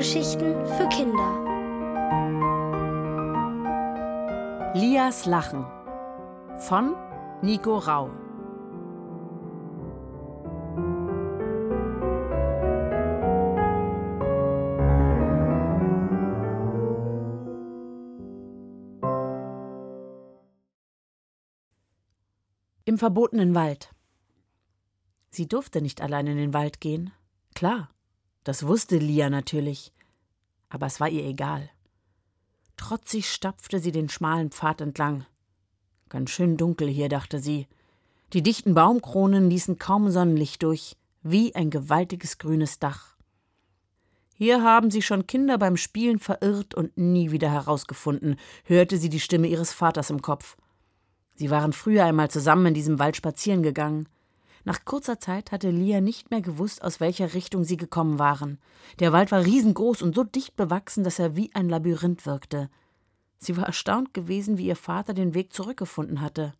Hörgeschichten für Kinder. Lias Lachen von Nico Rau. Im verbotenen Wald. Sie durfte nicht allein in den Wald gehen. Klar, das wusste Lia natürlich, aber es war ihr egal. Trotzig stapfte sie den schmalen Pfad entlang. Ganz schön dunkel hier, dachte sie. Die dichten Baumkronen ließen kaum Sonnenlicht durch, wie ein gewaltiges grünes Dach. Hier haben sie schon Kinder beim Spielen verirrt und nie wieder herausgefunden, hörte sie die Stimme ihres Vaters im Kopf. Sie waren früher einmal zusammen in diesem Wald spazieren gegangen. Nach kurzer Zeit hatte Lia nicht mehr gewusst, aus welcher Richtung sie gekommen waren. Der Wald war riesengroß und so dicht bewachsen, dass er wie ein Labyrinth wirkte. Sie war erstaunt gewesen, wie ihr Vater den Weg zurückgefunden hatte.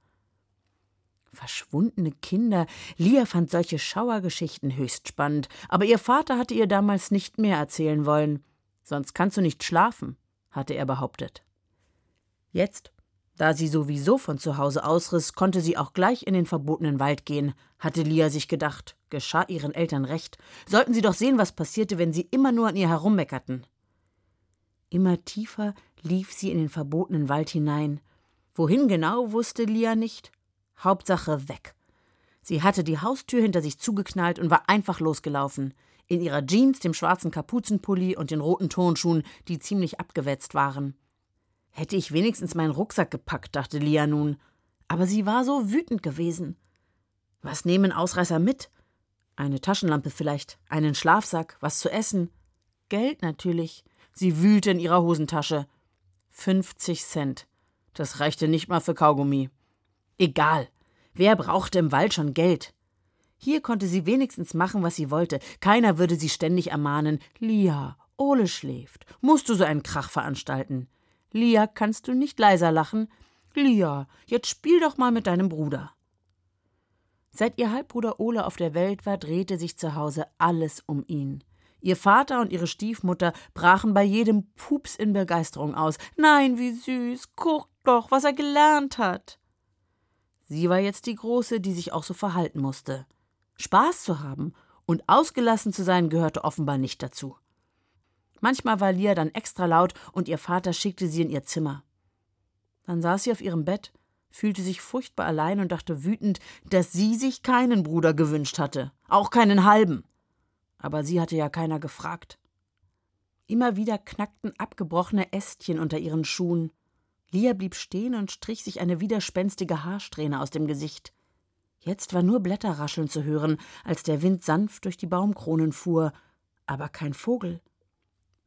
Verschwundene Kinder. Lia fand solche Schauergeschichten höchst spannend, aber ihr Vater hatte ihr damals nicht mehr erzählen wollen. Sonst kannst du nicht schlafen, hatte er behauptet. Jetzt da sie sowieso von zu Hause ausriss, konnte sie auch gleich in den verbotenen Wald gehen, hatte Lia sich gedacht. Geschah ihren Eltern recht. Sollten sie doch sehen, was passierte, wenn sie immer nur an ihr herummeckerten. Immer tiefer lief sie in den verbotenen Wald hinein. Wohin genau, wusste Lia nicht. Hauptsache weg. Sie hatte die Haustür hinter sich zugeknallt und war einfach losgelaufen. In ihrer Jeans, dem schwarzen Kapuzenpulli und den roten Turnschuhen, die ziemlich abgewetzt waren. Hätte ich wenigstens meinen Rucksack gepackt, dachte Lia nun. Aber sie war so wütend gewesen. Was nehmen Ausreißer mit? Eine Taschenlampe vielleicht, einen Schlafsack, was zu essen. Geld natürlich. Sie wühlte in ihrer Hosentasche. 50 Cent. Das reichte nicht mal für Kaugummi. Egal. Wer brauchte im Wald schon Geld? Hier konnte sie wenigstens machen, was sie wollte. Keiner würde sie ständig ermahnen. Lia, Ole schläft. Musst du so einen Krach veranstalten? Lia, kannst du nicht leiser lachen? Lia, jetzt spiel doch mal mit deinem Bruder. Seit ihr Halbbruder Ole auf der Welt war, drehte sich zu Hause alles um ihn. Ihr Vater und ihre Stiefmutter brachen bei jedem Pups in Begeisterung aus. Nein, wie süß, guck doch, was er gelernt hat. Sie war jetzt die Große, die sich auch so verhalten musste. Spaß zu haben und ausgelassen zu sein gehörte offenbar nicht dazu. Manchmal war Lia dann extra laut und ihr Vater schickte sie in ihr Zimmer. Dann saß sie auf ihrem Bett, fühlte sich furchtbar allein und dachte wütend, dass sie sich keinen Bruder gewünscht hatte, auch keinen halben. Aber sie hatte ja keiner gefragt. Immer wieder knackten abgebrochene Ästchen unter ihren Schuhen. Lia blieb stehen und strich sich eine widerspenstige Haarsträhne aus dem Gesicht. Jetzt war nur Blätterrascheln zu hören, als der Wind sanft durch die Baumkronen fuhr, aber kein Vogel.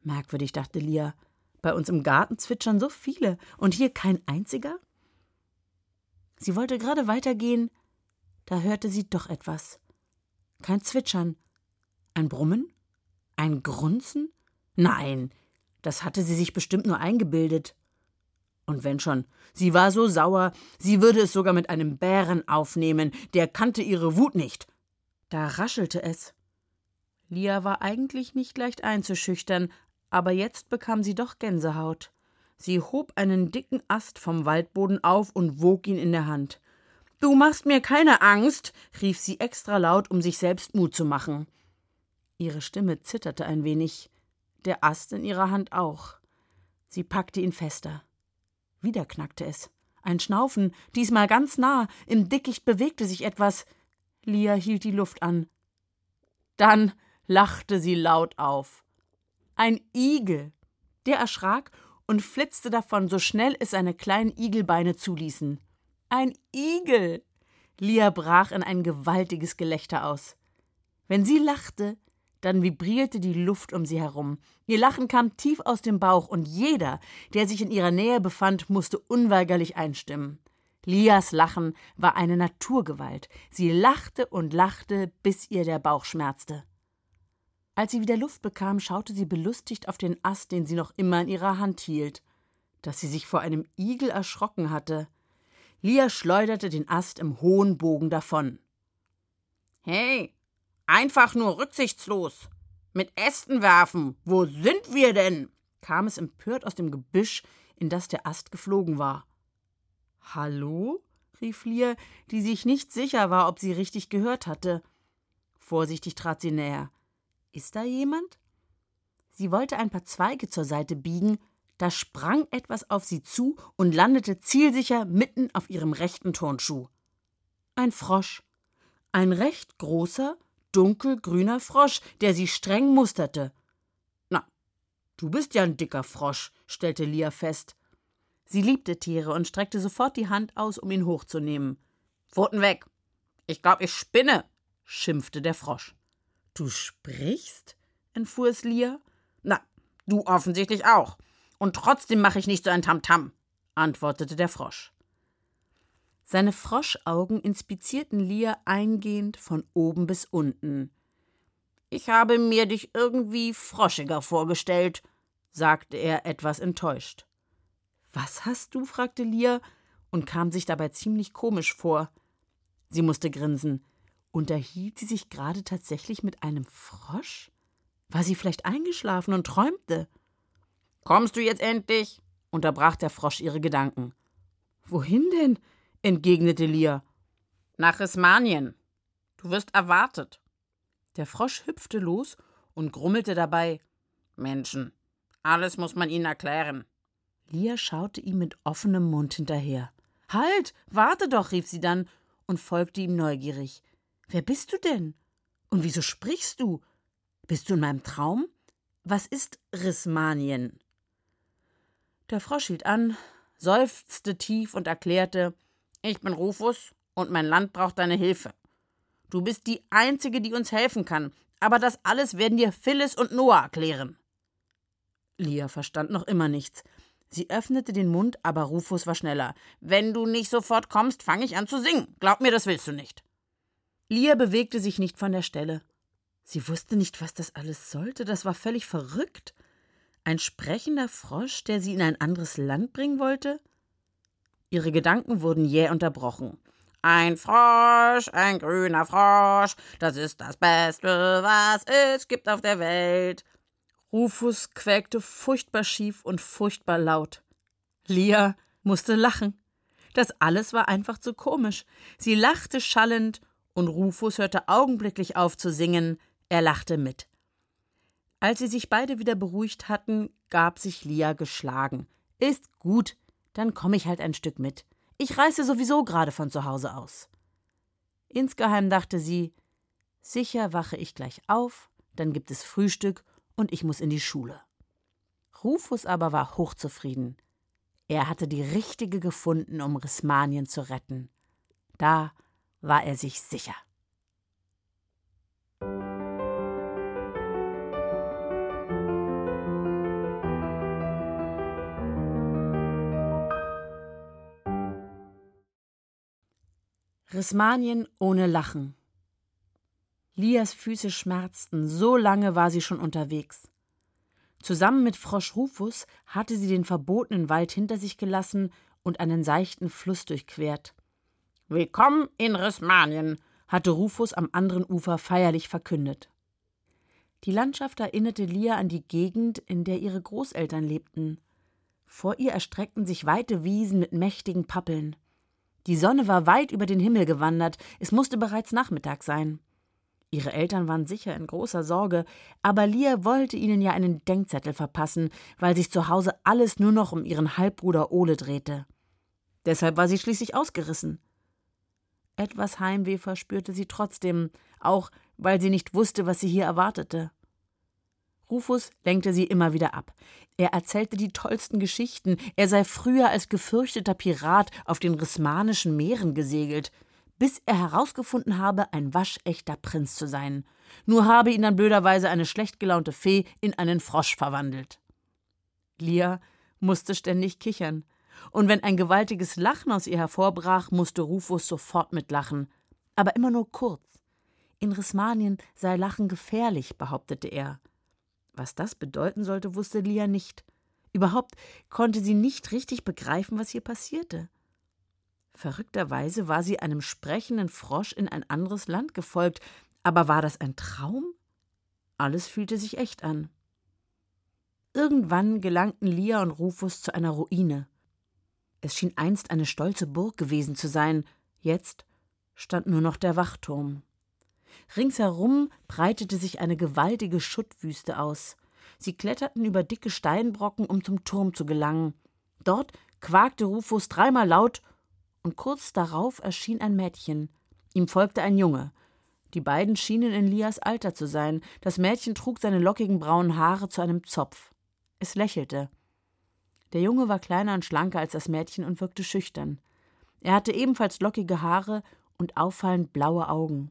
Merkwürdig, dachte Lia. Bei uns im Garten zwitschern so viele und hier kein einziger? Sie wollte gerade weitergehen, da hörte sie doch etwas. Kein Zwitschern. Ein Brummen? Ein Grunzen? Nein, das hatte sie sich bestimmt nur eingebildet. Und wenn schon, sie war so sauer, sie würde es sogar mit einem Bären aufnehmen, der kannte ihre Wut nicht. Da raschelte es. Lia war eigentlich nicht leicht einzuschüchtern, aber jetzt bekam sie doch Gänsehaut. Sie hob einen dicken Ast vom Waldboden auf und wog ihn in der Hand. Du machst mir keine Angst, rief sie extra laut, um sich selbst Mut zu machen. Ihre Stimme zitterte ein wenig, der Ast in ihrer Hand auch. Sie packte ihn fester. Wieder knackte es. Ein Schnaufen, diesmal ganz nah, im Dickicht bewegte sich etwas. Lia hielt die Luft an. Dann lachte sie laut auf. Ein Igel. Der erschrak und flitzte davon, so schnell es seine kleinen Igelbeine zuließen. Ein Igel. Lia brach in ein gewaltiges Gelächter aus. Wenn sie lachte, dann vibrierte die Luft um sie herum. Ihr Lachen kam tief aus dem Bauch, und jeder, der sich in ihrer Nähe befand, musste unweigerlich einstimmen. Lias Lachen war eine Naturgewalt. Sie lachte und lachte, bis ihr der Bauch schmerzte. Als sie wieder Luft bekam, schaute sie belustigt auf den Ast, den sie noch immer in ihrer Hand hielt. Dass sie sich vor einem Igel erschrocken hatte. Lia schleuderte den Ast im hohen Bogen davon. Hey, einfach nur rücksichtslos, Mit Ästen werfen. Wo sind wir denn? kam es empört aus dem Gebüsch, in das der Ast geflogen war. Hallo? rief Lia, die sich nicht sicher war, ob sie richtig gehört hatte. Vorsichtig trat sie näher. Ist da jemand? Sie wollte ein paar Zweige zur Seite biegen, da sprang etwas auf sie zu und landete zielsicher mitten auf ihrem rechten Turnschuh. Ein Frosch. Ein recht großer, dunkelgrüner Frosch, der sie streng musterte. Na, du bist ja ein dicker Frosch, stellte Lia fest. Sie liebte Tiere und streckte sofort die Hand aus, um ihn hochzunehmen. Pfoten weg! Ich glaub, ich spinne, schimpfte der Frosch. Du sprichst? entfuhr es Lia. Na, du offensichtlich auch. Und trotzdem mache ich nicht so ein Tamtam, antwortete der Frosch. Seine Froschaugen inspizierten Lia eingehend von oben bis unten. Ich habe mir dich irgendwie froschiger vorgestellt, sagte er etwas enttäuscht. Was hast du? fragte Lia und kam sich dabei ziemlich komisch vor. Sie musste grinsen. Unterhielt sie sich gerade tatsächlich mit einem Frosch? War sie vielleicht eingeschlafen und träumte? Kommst du jetzt endlich? unterbrach der Frosch ihre Gedanken. Wohin denn? entgegnete Lia. Nach Rismanien. Du wirst erwartet. Der Frosch hüpfte los und grummelte dabei. Menschen, alles muss man ihnen erklären. Lia schaute ihm mit offenem Mund hinterher. Halt, warte doch, rief sie dann und folgte ihm neugierig. Wer bist du denn? Und wieso sprichst du? Bist du in meinem Traum? Was ist Rismanien? Der Frosch hielt an, seufzte tief und erklärte, ich bin Rufus und mein Land braucht deine Hilfe. Du bist die Einzige, die uns helfen kann, aber das alles werden dir Phyllis und Noah erklären. Lia verstand noch immer nichts. Sie öffnete den Mund, aber Rufus war schneller. Wenn du nicht sofort kommst, fange ich an zu singen. Glaub mir, das willst du nicht. Lia bewegte sich nicht von der Stelle. Sie wusste nicht, was das alles sollte. Das war völlig verrückt. Ein sprechender Frosch, der sie in ein anderes Land bringen wollte? Ihre Gedanken wurden jäh unterbrochen. Ein Frosch, ein grüner Frosch, das ist das Beste, was es gibt auf der Welt. Rufus quäkte furchtbar schief und furchtbar laut. Lia musste lachen. Das alles war einfach zu komisch. Sie lachte schallend, und Rufus hörte augenblicklich auf zu singen, er lachte mit. Als sie sich beide wieder beruhigt hatten, gab sich Lia geschlagen. Ist gut, dann komme ich halt ein Stück mit. Ich reise sowieso gerade von zu Hause aus. Insgeheim dachte sie, sicher wache ich gleich auf, dann gibt es Frühstück und ich muss in die Schule. Rufus aber war hochzufrieden. Er hatte die richtige gefunden, um Rismanien zu retten. Da war er sich sicher. Rismanien ohne Lachen. Lias Füße schmerzten, so lange war sie schon unterwegs. Zusammen mit Frosch Rufus hatte sie den verbotenen Wald hinter sich gelassen und einen seichten Fluss durchquert. Willkommen in Rismanien, hatte Rufus am anderen Ufer feierlich verkündet. Die Landschaft erinnerte Lia an die Gegend, in der ihre Großeltern lebten. Vor ihr erstreckten sich weite Wiesen mit mächtigen Pappeln. Die Sonne war weit über den Himmel gewandert, es musste bereits Nachmittag sein. Ihre Eltern waren sicher in großer Sorge, aber Lia wollte ihnen ja einen Denkzettel verpassen, weil sich zu Hause alles nur noch um ihren Halbbruder Ole drehte. Deshalb war sie schließlich ausgerissen. Etwas Heimweh verspürte sie trotzdem, auch weil sie nicht wusste, was sie hier erwartete. Rufus lenkte sie immer wieder ab. Er erzählte die tollsten Geschichten, er sei früher als gefürchteter Pirat auf den rismanischen Meeren gesegelt, bis er herausgefunden habe, ein waschechter Prinz zu sein. Nur habe ihn dann blöderweise eine schlecht gelaunte Fee in einen Frosch verwandelt. Lia musste ständig kichern, und wenn ein gewaltiges Lachen aus ihr hervorbrach, musste Rufus sofort mitlachen, aber immer nur kurz. In Rismanien sei Lachen gefährlich, behauptete er. Was das bedeuten sollte, wusste Lia nicht. Überhaupt konnte sie nicht richtig begreifen, was hier passierte. Verrückterweise war sie einem sprechenden Frosch in ein anderes Land gefolgt, aber war das ein Traum? Alles fühlte sich echt an. Irgendwann gelangten Lia und Rufus zu einer Ruine. Es schien einst eine stolze Burg gewesen zu sein, jetzt stand nur noch der Wachturm. Ringsherum breitete sich eine gewaltige Schuttwüste aus. Sie kletterten über dicke Steinbrocken, um zum Turm zu gelangen. Dort quakte Rufus dreimal laut, und kurz darauf erschien ein Mädchen. Ihm folgte ein Junge. Die beiden schienen in Lias Alter zu sein. Das Mädchen trug seine lockigen braunen Haare zu einem Zopf. Es lächelte. Der Junge war kleiner und schlanker als das Mädchen und wirkte schüchtern. Er hatte ebenfalls lockige Haare und auffallend blaue Augen.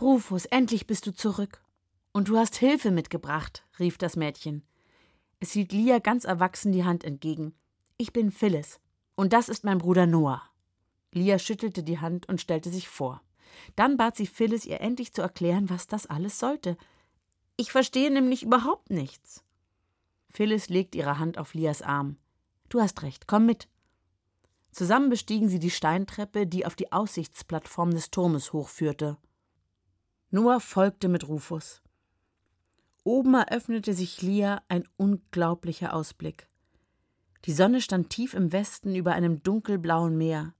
Rufus, endlich bist du zurück. Und du hast Hilfe mitgebracht, rief das Mädchen. Es hielt Lia ganz erwachsen die Hand entgegen. Ich bin Phyllis. Und das ist mein Bruder Noah. Lia schüttelte die Hand und stellte sich vor. Dann bat sie Phyllis, ihr endlich zu erklären, was das alles sollte. Ich verstehe nämlich überhaupt nichts. Phyllis legte ihre Hand auf Lias Arm. Du hast recht, komm mit. Zusammen bestiegen sie die Steintreppe, die auf die Aussichtsplattform des Turmes hochführte. Noah folgte mit Rufus. Oben eröffnete sich Lia ein unglaublicher Ausblick. Die Sonne stand tief im Westen über einem dunkelblauen Meer.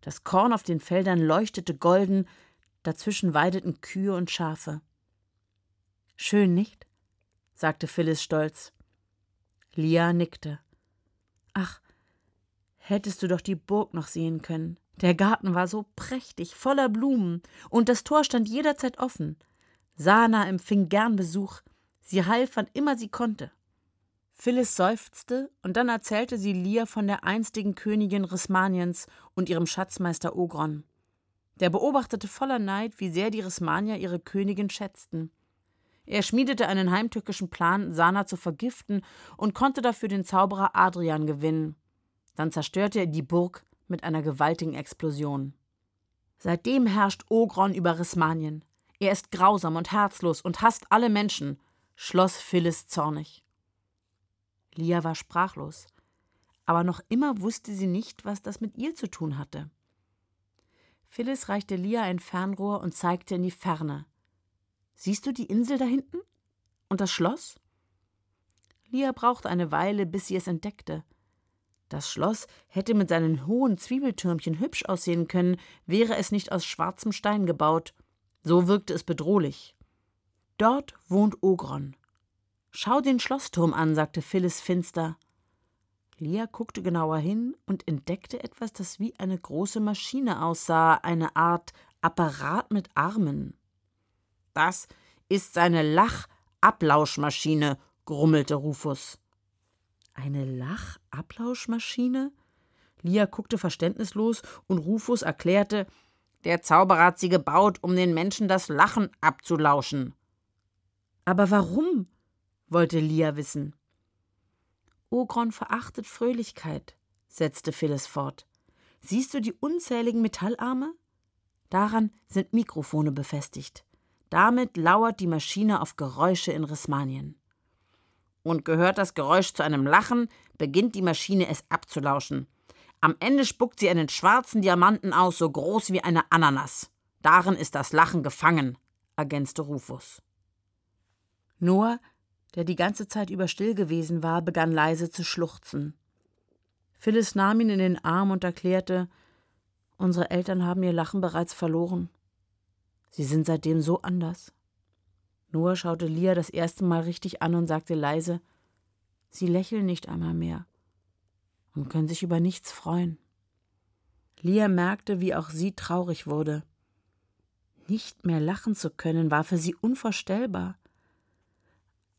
Das Korn auf den Feldern leuchtete golden, dazwischen weideten Kühe und Schafe. Schön, nicht? sagte Phyllis stolz. Lia nickte. Ach, hättest du doch die Burg noch sehen können. Der Garten war so prächtig, voller Blumen, und das Tor stand jederzeit offen. Sana empfing gern Besuch. Sie half, wann immer sie konnte. Phyllis seufzte, und dann erzählte sie Lia von der einstigen Königin Rismaniens und ihrem Schatzmeister Ogron. Der beobachtete voller Neid, wie sehr die Rismanier ihre Königin schätzten. Er schmiedete einen heimtückischen Plan, Sana zu vergiften und konnte dafür den Zauberer Adrian gewinnen. Dann zerstörte er die Burg mit einer gewaltigen Explosion. Seitdem herrscht Ogron über Rismanien. Er ist grausam und herzlos und hasst alle Menschen, schloss Phyllis zornig. Lia war sprachlos, aber noch immer wusste sie nicht, was das mit ihr zu tun hatte. Phyllis reichte Lia ein Fernrohr und zeigte in die Ferne. Siehst du die Insel da hinten? Und das Schloss? Lia brauchte eine Weile, bis sie es entdeckte. Das Schloss hätte mit seinen hohen Zwiebeltürmchen hübsch aussehen können, wäre es nicht aus schwarzem Stein gebaut. So wirkte es bedrohlich. Dort wohnt Ogron. Schau den Schlossturm an, sagte Phyllis finster. Lia guckte genauer hin und entdeckte etwas, das wie eine große Maschine aussah, eine Art Apparat mit Armen. Das ist seine Lachablauschmaschine, grummelte Rufus. Eine Lachablauschmaschine? Lia guckte verständnislos und Rufus erklärte, der Zauberer hat sie gebaut, um den Menschen das Lachen abzulauschen. Aber warum? wollte Lia wissen. Ogron verachtet Fröhlichkeit, setzte Phyllis fort. Siehst du die unzähligen Metallarme? Daran sind Mikrofone befestigt. Damit lauert die Maschine auf Geräusche in Rismanien. Und gehört das Geräusch zu einem Lachen, beginnt die Maschine es abzulauschen. Am Ende spuckt sie einen schwarzen Diamanten aus, so groß wie eine Ananas. Darin ist das Lachen gefangen, ergänzte Rufus. Noah der die ganze Zeit über still gewesen war, begann leise zu schluchzen. Phyllis nahm ihn in den Arm und erklärte, unsere Eltern haben ihr Lachen bereits verloren. Sie sind seitdem so anders. Noah schaute Lia das erste Mal richtig an und sagte leise, Sie lächeln nicht einmal mehr und können sich über nichts freuen. Lia merkte, wie auch sie traurig wurde. Nicht mehr lachen zu können, war für sie unvorstellbar.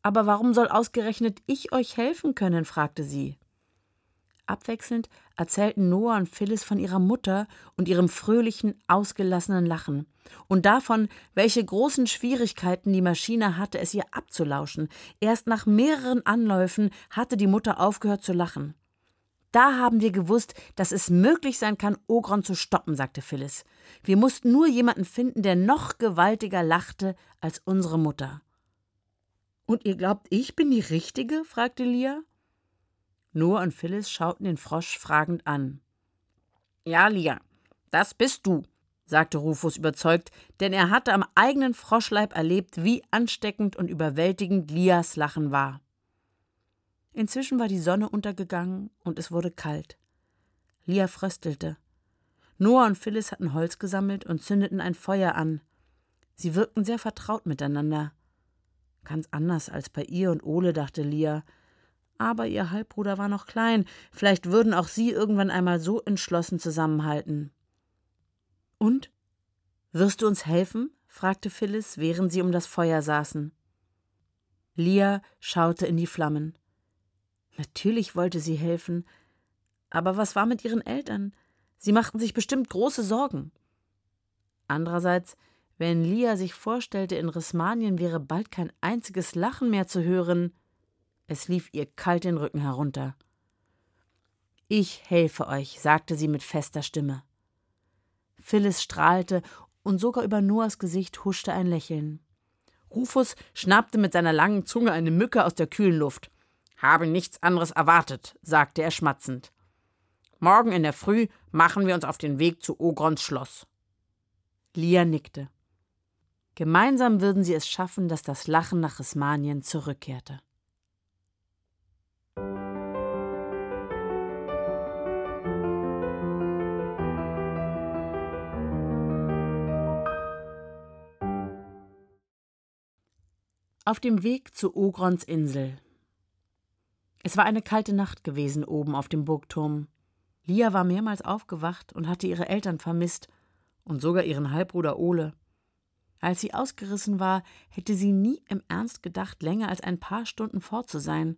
Aber warum soll ausgerechnet ich euch helfen können? fragte sie. Abwechselnd erzählten Noah und Phyllis von ihrer Mutter und ihrem fröhlichen, ausgelassenen Lachen und davon, welche großen Schwierigkeiten die Maschine hatte, es ihr abzulauschen. Erst nach mehreren Anläufen hatte die Mutter aufgehört zu lachen. Da haben wir gewusst, dass es möglich sein kann, Ogron zu stoppen, sagte Phyllis. Wir mussten nur jemanden finden, der noch gewaltiger lachte als unsere Mutter. Und ihr glaubt, ich bin die Richtige? fragte Lia. Noah und Phyllis schauten den Frosch fragend an. Ja, Lia, das bist du. sagte Rufus überzeugt, denn er hatte am eigenen Froschleib erlebt, wie ansteckend und überwältigend Lias Lachen war. Inzwischen war die Sonne untergegangen und es wurde kalt. Lia fröstelte. Noah und Phyllis hatten Holz gesammelt und zündeten ein Feuer an. Sie wirkten sehr vertraut miteinander. Ganz anders als bei ihr und Ole, dachte Lia. Aber ihr Halbbruder war noch klein, vielleicht würden auch sie irgendwann einmal so entschlossen zusammenhalten. Und? Wirst du uns helfen? fragte Phyllis, während sie um das Feuer saßen. Lia schaute in die Flammen. Natürlich wollte sie helfen, aber was war mit ihren Eltern? Sie machten sich bestimmt große Sorgen. Andererseits, wenn Lia sich vorstellte, in Rismanien wäre bald kein einziges Lachen mehr zu hören, es lief ihr kalt den Rücken herunter. Ich helfe euch, sagte sie mit fester Stimme. Phyllis strahlte, und sogar über Noahs Gesicht huschte ein Lächeln. Rufus schnappte mit seiner langen Zunge eine Mücke aus der kühlen Luft. Habe nichts anderes erwartet, sagte er schmatzend. Morgen in der Früh machen wir uns auf den Weg zu Ogrons Schloss. Lia nickte. Gemeinsam würden sie es schaffen, dass das Lachen nach Rismanien zurückkehrte. Auf dem Weg zu Ogrons Insel. Es war eine kalte Nacht gewesen oben auf dem Burgturm. Lia war mehrmals aufgewacht und hatte ihre Eltern vermisst und sogar ihren Halbbruder Ole. Als sie ausgerissen war, hätte sie nie im Ernst gedacht, länger als ein paar Stunden fort zu sein.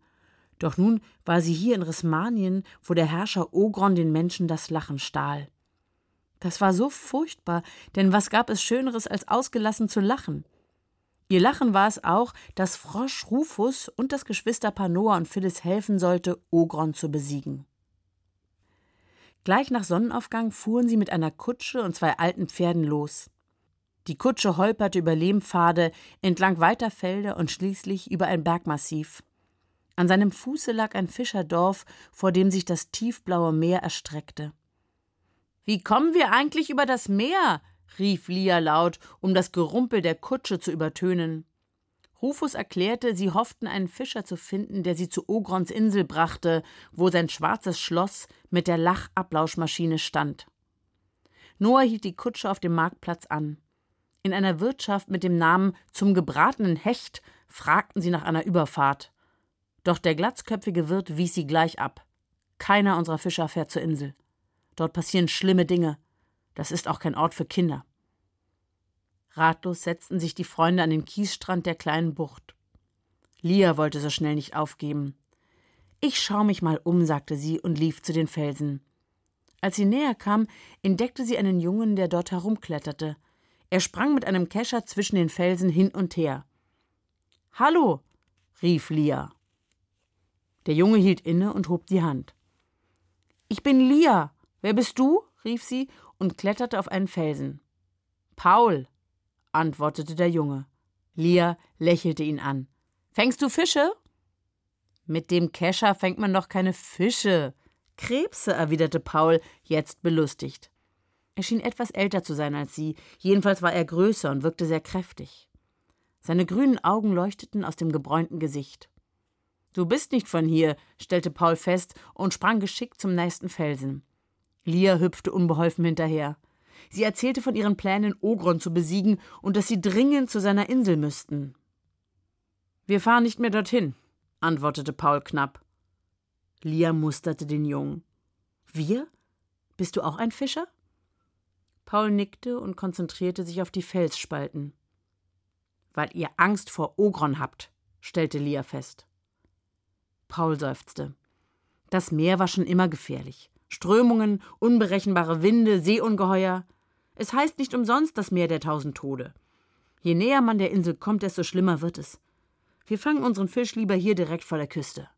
Doch nun war sie hier in Rismanien, wo der Herrscher Ogron den Menschen das Lachen stahl. Das war so furchtbar, denn was gab es Schöneres, als ausgelassen zu lachen? Ihr Lachen war es auch, dass Frosch Rufus und das Geschwisterpaar Noah und Phyllis helfen sollte, Ogron zu besiegen. Gleich nach Sonnenaufgang fuhren sie mit einer Kutsche und zwei alten Pferden los. Die Kutsche holperte über Lehmpfade, entlang weiter Felder und schließlich über ein Bergmassiv. An seinem Fuße lag ein Fischerdorf, vor dem sich das tiefblaue Meer erstreckte. Wie kommen wir eigentlich über das Meer? Rief Lia laut, um das Gerumpel der Kutsche zu übertönen. Rufus erklärte, sie hofften, einen Fischer zu finden, der sie zu Ogrons Insel brachte, wo sein schwarzes Schloss mit der Lachablauschmaschine stand. Noah hielt die Kutsche auf dem Marktplatz an. In einer Wirtschaft mit dem Namen Zum gebratenen Hecht fragten sie nach einer Überfahrt. Doch der glatzköpfige Wirt wies sie gleich ab. Keiner unserer Fischer fährt zur Insel. Dort passieren schlimme Dinge. Das ist auch kein Ort für Kinder. Ratlos setzten sich die Freunde an den Kiesstrand der kleinen Bucht. Lia wollte so schnell nicht aufgeben. Ich schau mich mal um, sagte sie und lief zu den Felsen. Als sie näher kam, entdeckte sie einen Jungen, der dort herumkletterte. Er sprang mit einem Kescher zwischen den Felsen hin und her. Hallo, rief Lia. Der Junge hielt inne und hob die Hand. Ich bin Lia. Wer bist du? rief sie und kletterte auf einen Felsen. Paul, antwortete der Junge. Lia lächelte ihn an. Fängst du Fische? Mit dem Kescher fängt man doch keine Fische. Krebse, erwiderte Paul, jetzt belustigt. Er schien etwas älter zu sein als sie, jedenfalls war er größer und wirkte sehr kräftig. Seine grünen Augen leuchteten aus dem gebräunten Gesicht. Du bist nicht von hier, stellte Paul fest und sprang geschickt zum nächsten Felsen. Lia hüpfte unbeholfen hinterher. Sie erzählte von ihren Plänen, Ogron zu besiegen und dass sie dringend zu seiner Insel müssten. Wir fahren nicht mehr dorthin, antwortete Paul knapp. Lia musterte den Jungen. Wir? Bist du auch ein Fischer? Paul nickte und konzentrierte sich auf die Felsspalten. Weil ihr Angst vor Ogron habt, stellte Lia fest. Paul seufzte. Das Meer war schon immer gefährlich. Strömungen, unberechenbare Winde, Seeungeheuer. Es heißt nicht umsonst das Meer der tausend Tode. Je näher man der Insel kommt, desto schlimmer wird es. Wir fangen unseren Fisch lieber hier direkt vor der Küste.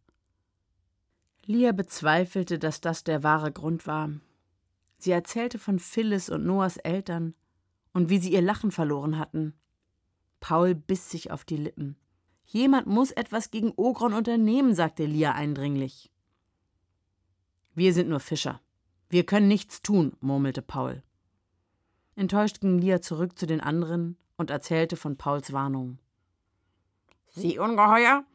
Lia bezweifelte, dass das der wahre Grund war. Sie erzählte von Phyllis und Noahs Eltern und wie sie ihr Lachen verloren hatten. Paul biss sich auf die Lippen. Jemand muss etwas gegen Ogron unternehmen, sagte Lia eindringlich. Wir sind nur Fischer. Wir können nichts tun, murmelte Paul. Enttäuscht ging Lia zurück zu den anderen und erzählte von Pauls Warnung. Seeungeheuer?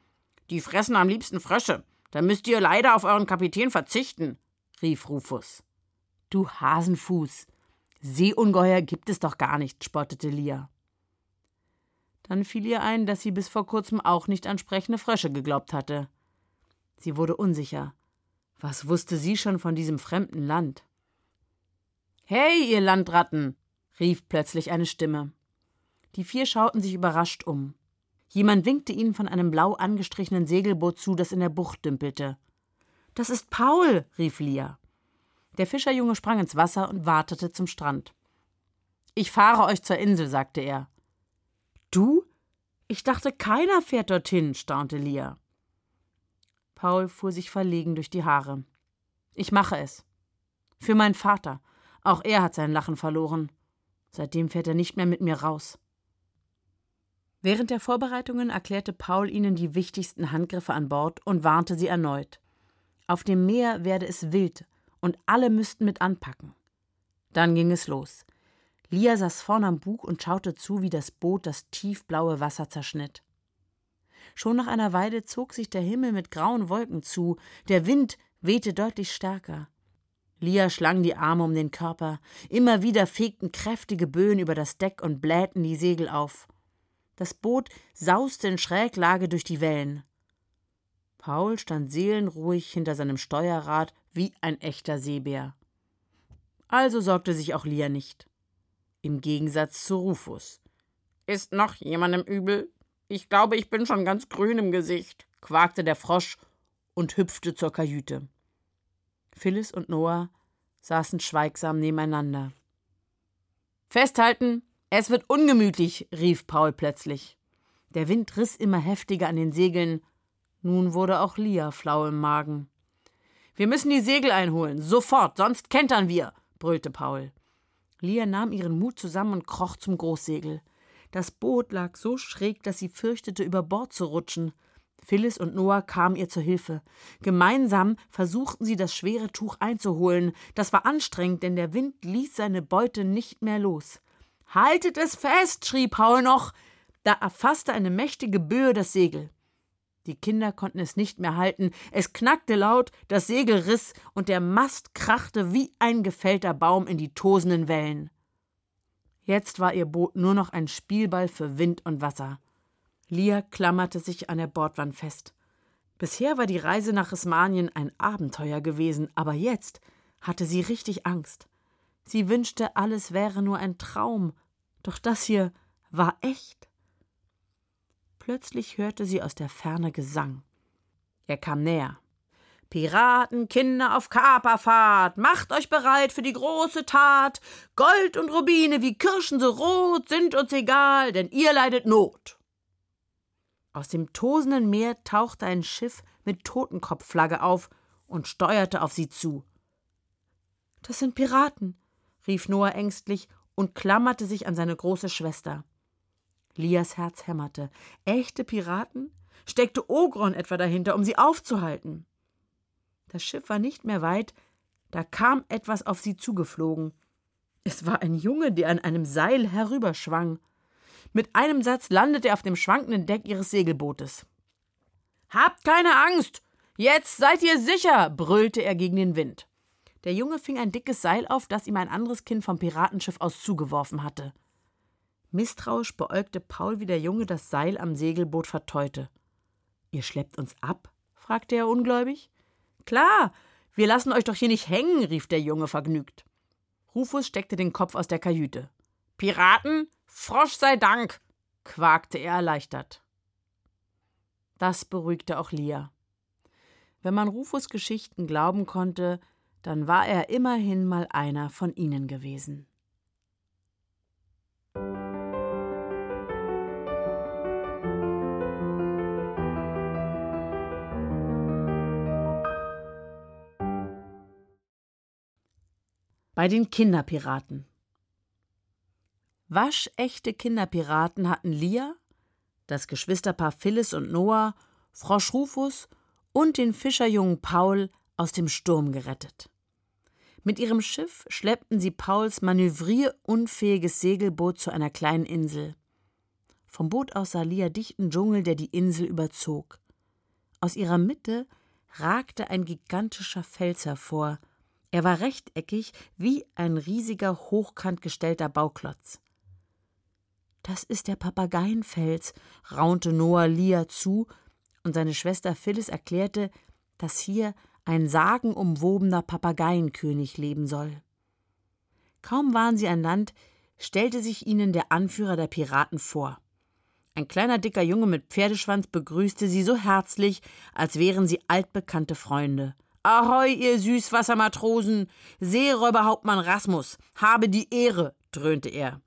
Die fressen am liebsten Frösche. Da müsst ihr leider auf euren Kapitän verzichten, rief Rufus. Du Hasenfuß. Seeungeheuer gibt es doch gar nicht, spottete Lia. Dann fiel ihr ein, dass sie bis vor kurzem auch nicht an sprechende Frösche geglaubt hatte. Sie wurde unsicher. Was wusste sie schon von diesem fremden Land? Hey, ihr Landratten! rief plötzlich eine Stimme. Die vier schauten sich überrascht um. Jemand winkte ihnen von einem blau angestrichenen Segelboot zu, das in der Bucht dümpelte. Das ist Paul, rief Lia. Der Fischerjunge sprang ins Wasser und wartete zum Strand. Ich fahre euch zur Insel, sagte er. Du? Ich dachte, keiner fährt dorthin, staunte Lia. Paul fuhr sich verlegen durch die Haare. Ich mache es. Für meinen Vater. Auch er hat sein Lachen verloren. Seitdem fährt er nicht mehr mit mir raus. Während der Vorbereitungen erklärte Paul ihnen die wichtigsten Handgriffe an Bord und warnte sie erneut. Auf dem Meer werde es wild und alle müssten mit anpacken. Dann ging es los. Lia saß vorn am Bug und schaute zu, wie das Boot das tiefblaue Wasser zerschnitt. Schon nach einer Weile zog sich der Himmel mit grauen Wolken zu, der Wind wehte deutlich stärker. Lia schlang die Arme um den Körper, immer wieder fegten kräftige Böen über das Deck und blähten die Segel auf. Das Boot sauste in Schräglage durch die Wellen. Paul stand seelenruhig hinter seinem Steuerrad wie ein echter Seebär. Also sorgte sich auch Lia nicht. Im Gegensatz zu Rufus. Ist noch jemandem übel? Ich glaube, ich bin schon ganz grün im Gesicht, quakte der Frosch und hüpfte zur Kajüte. Phyllis und Noah saßen schweigsam nebeneinander. Festhalten, es wird ungemütlich, rief Paul plötzlich. Der Wind riss immer heftiger an den Segeln. Nun wurde auch Lia flau im Magen. Wir müssen die Segel einholen, sofort, sonst kentern wir, brüllte Paul. Lia nahm ihren Mut zusammen und kroch zum Großsegel. Das Boot lag so schräg, dass sie fürchtete, über Bord zu rutschen. Phyllis und Noah kamen ihr zur Hilfe. Gemeinsam versuchten sie, das schwere Tuch einzuholen. Das war anstrengend, denn der Wind ließ seine Beute nicht mehr los. Haltet es fest, schrie Paul noch. Da erfasste eine mächtige Böe das Segel. Die Kinder konnten es nicht mehr halten. Es knackte laut, das Segel riss und der Mast krachte wie ein gefällter Baum in die tosenden Wellen. Jetzt war ihr Boot nur noch ein Spielball für Wind und Wasser. Lia klammerte sich an der Bordwand fest. Bisher war die Reise nach Ismanien ein Abenteuer gewesen, aber jetzt hatte sie richtig Angst. Sie wünschte, alles wäre nur ein Traum, doch das hier war echt. Plötzlich hörte sie aus der Ferne Gesang. Er kam näher. Piraten, Kinder auf Kaperfahrt, macht euch bereit für die große Tat. Gold und Rubine wie Kirschen so rot sind uns egal, denn ihr leidet Not. Aus dem tosenden Meer tauchte ein Schiff mit Totenkopfflagge auf und steuerte auf sie zu. Das sind Piraten, rief Noah ängstlich und klammerte sich an seine große Schwester. Lias Herz hämmerte. Echte Piraten? Steckte Ogron etwa dahinter, um sie aufzuhalten? Das Schiff war nicht mehr weit, da kam etwas auf sie zugeflogen. Es war ein Junge, der an einem Seil herüberschwang. Mit einem Satz landete er auf dem schwankenden Deck ihres Segelbootes. Habt keine Angst! Jetzt seid ihr sicher! brüllte er gegen den Wind. Der Junge fing ein dickes Seil auf, das ihm ein anderes Kind vom Piratenschiff aus zugeworfen hatte. Misstrauisch beäugte Paul, wie der Junge das Seil am Segelboot verteute. Ihr schleppt uns ab? fragte er ungläubig. Klar, wir lassen euch doch hier nicht hängen, rief der Junge vergnügt. Rufus steckte den Kopf aus der Kajüte. Piraten? Frosch sei Dank, quakte er erleichtert. Das beruhigte auch Lia. Wenn man Rufus Geschichten glauben konnte, dann war er immerhin mal einer von ihnen gewesen. Bei den Kinderpiraten. Waschechte Kinderpiraten hatten Lia, das Geschwisterpaar Phyllis und Noah, Frosch Rufus und den Fischerjungen Paul aus dem Sturm gerettet. Mit ihrem Schiff schleppten sie Pauls manövrierunfähiges Segelboot zu einer kleinen Insel. Vom Boot aus sah Lia dichten Dschungel, der die Insel überzog. Aus ihrer Mitte ragte ein gigantischer Fels hervor. Er war rechteckig wie ein riesiger, hochkant gestellter Bauklotz. Das ist der Papageienfels, raunte Noah Lia zu, und seine Schwester Phyllis erklärte, dass hier ein sagenumwobener Papageienkönig leben soll. Kaum waren sie an Land, stellte sich ihnen der Anführer der Piraten vor. Ein kleiner dicker Junge mit Pferdeschwanz begrüßte sie so herzlich, als wären sie altbekannte Freunde. Ahoi, ihr Süßwassermatrosen! Seeräuberhauptmann Rasmus, habe die Ehre, dröhnte er.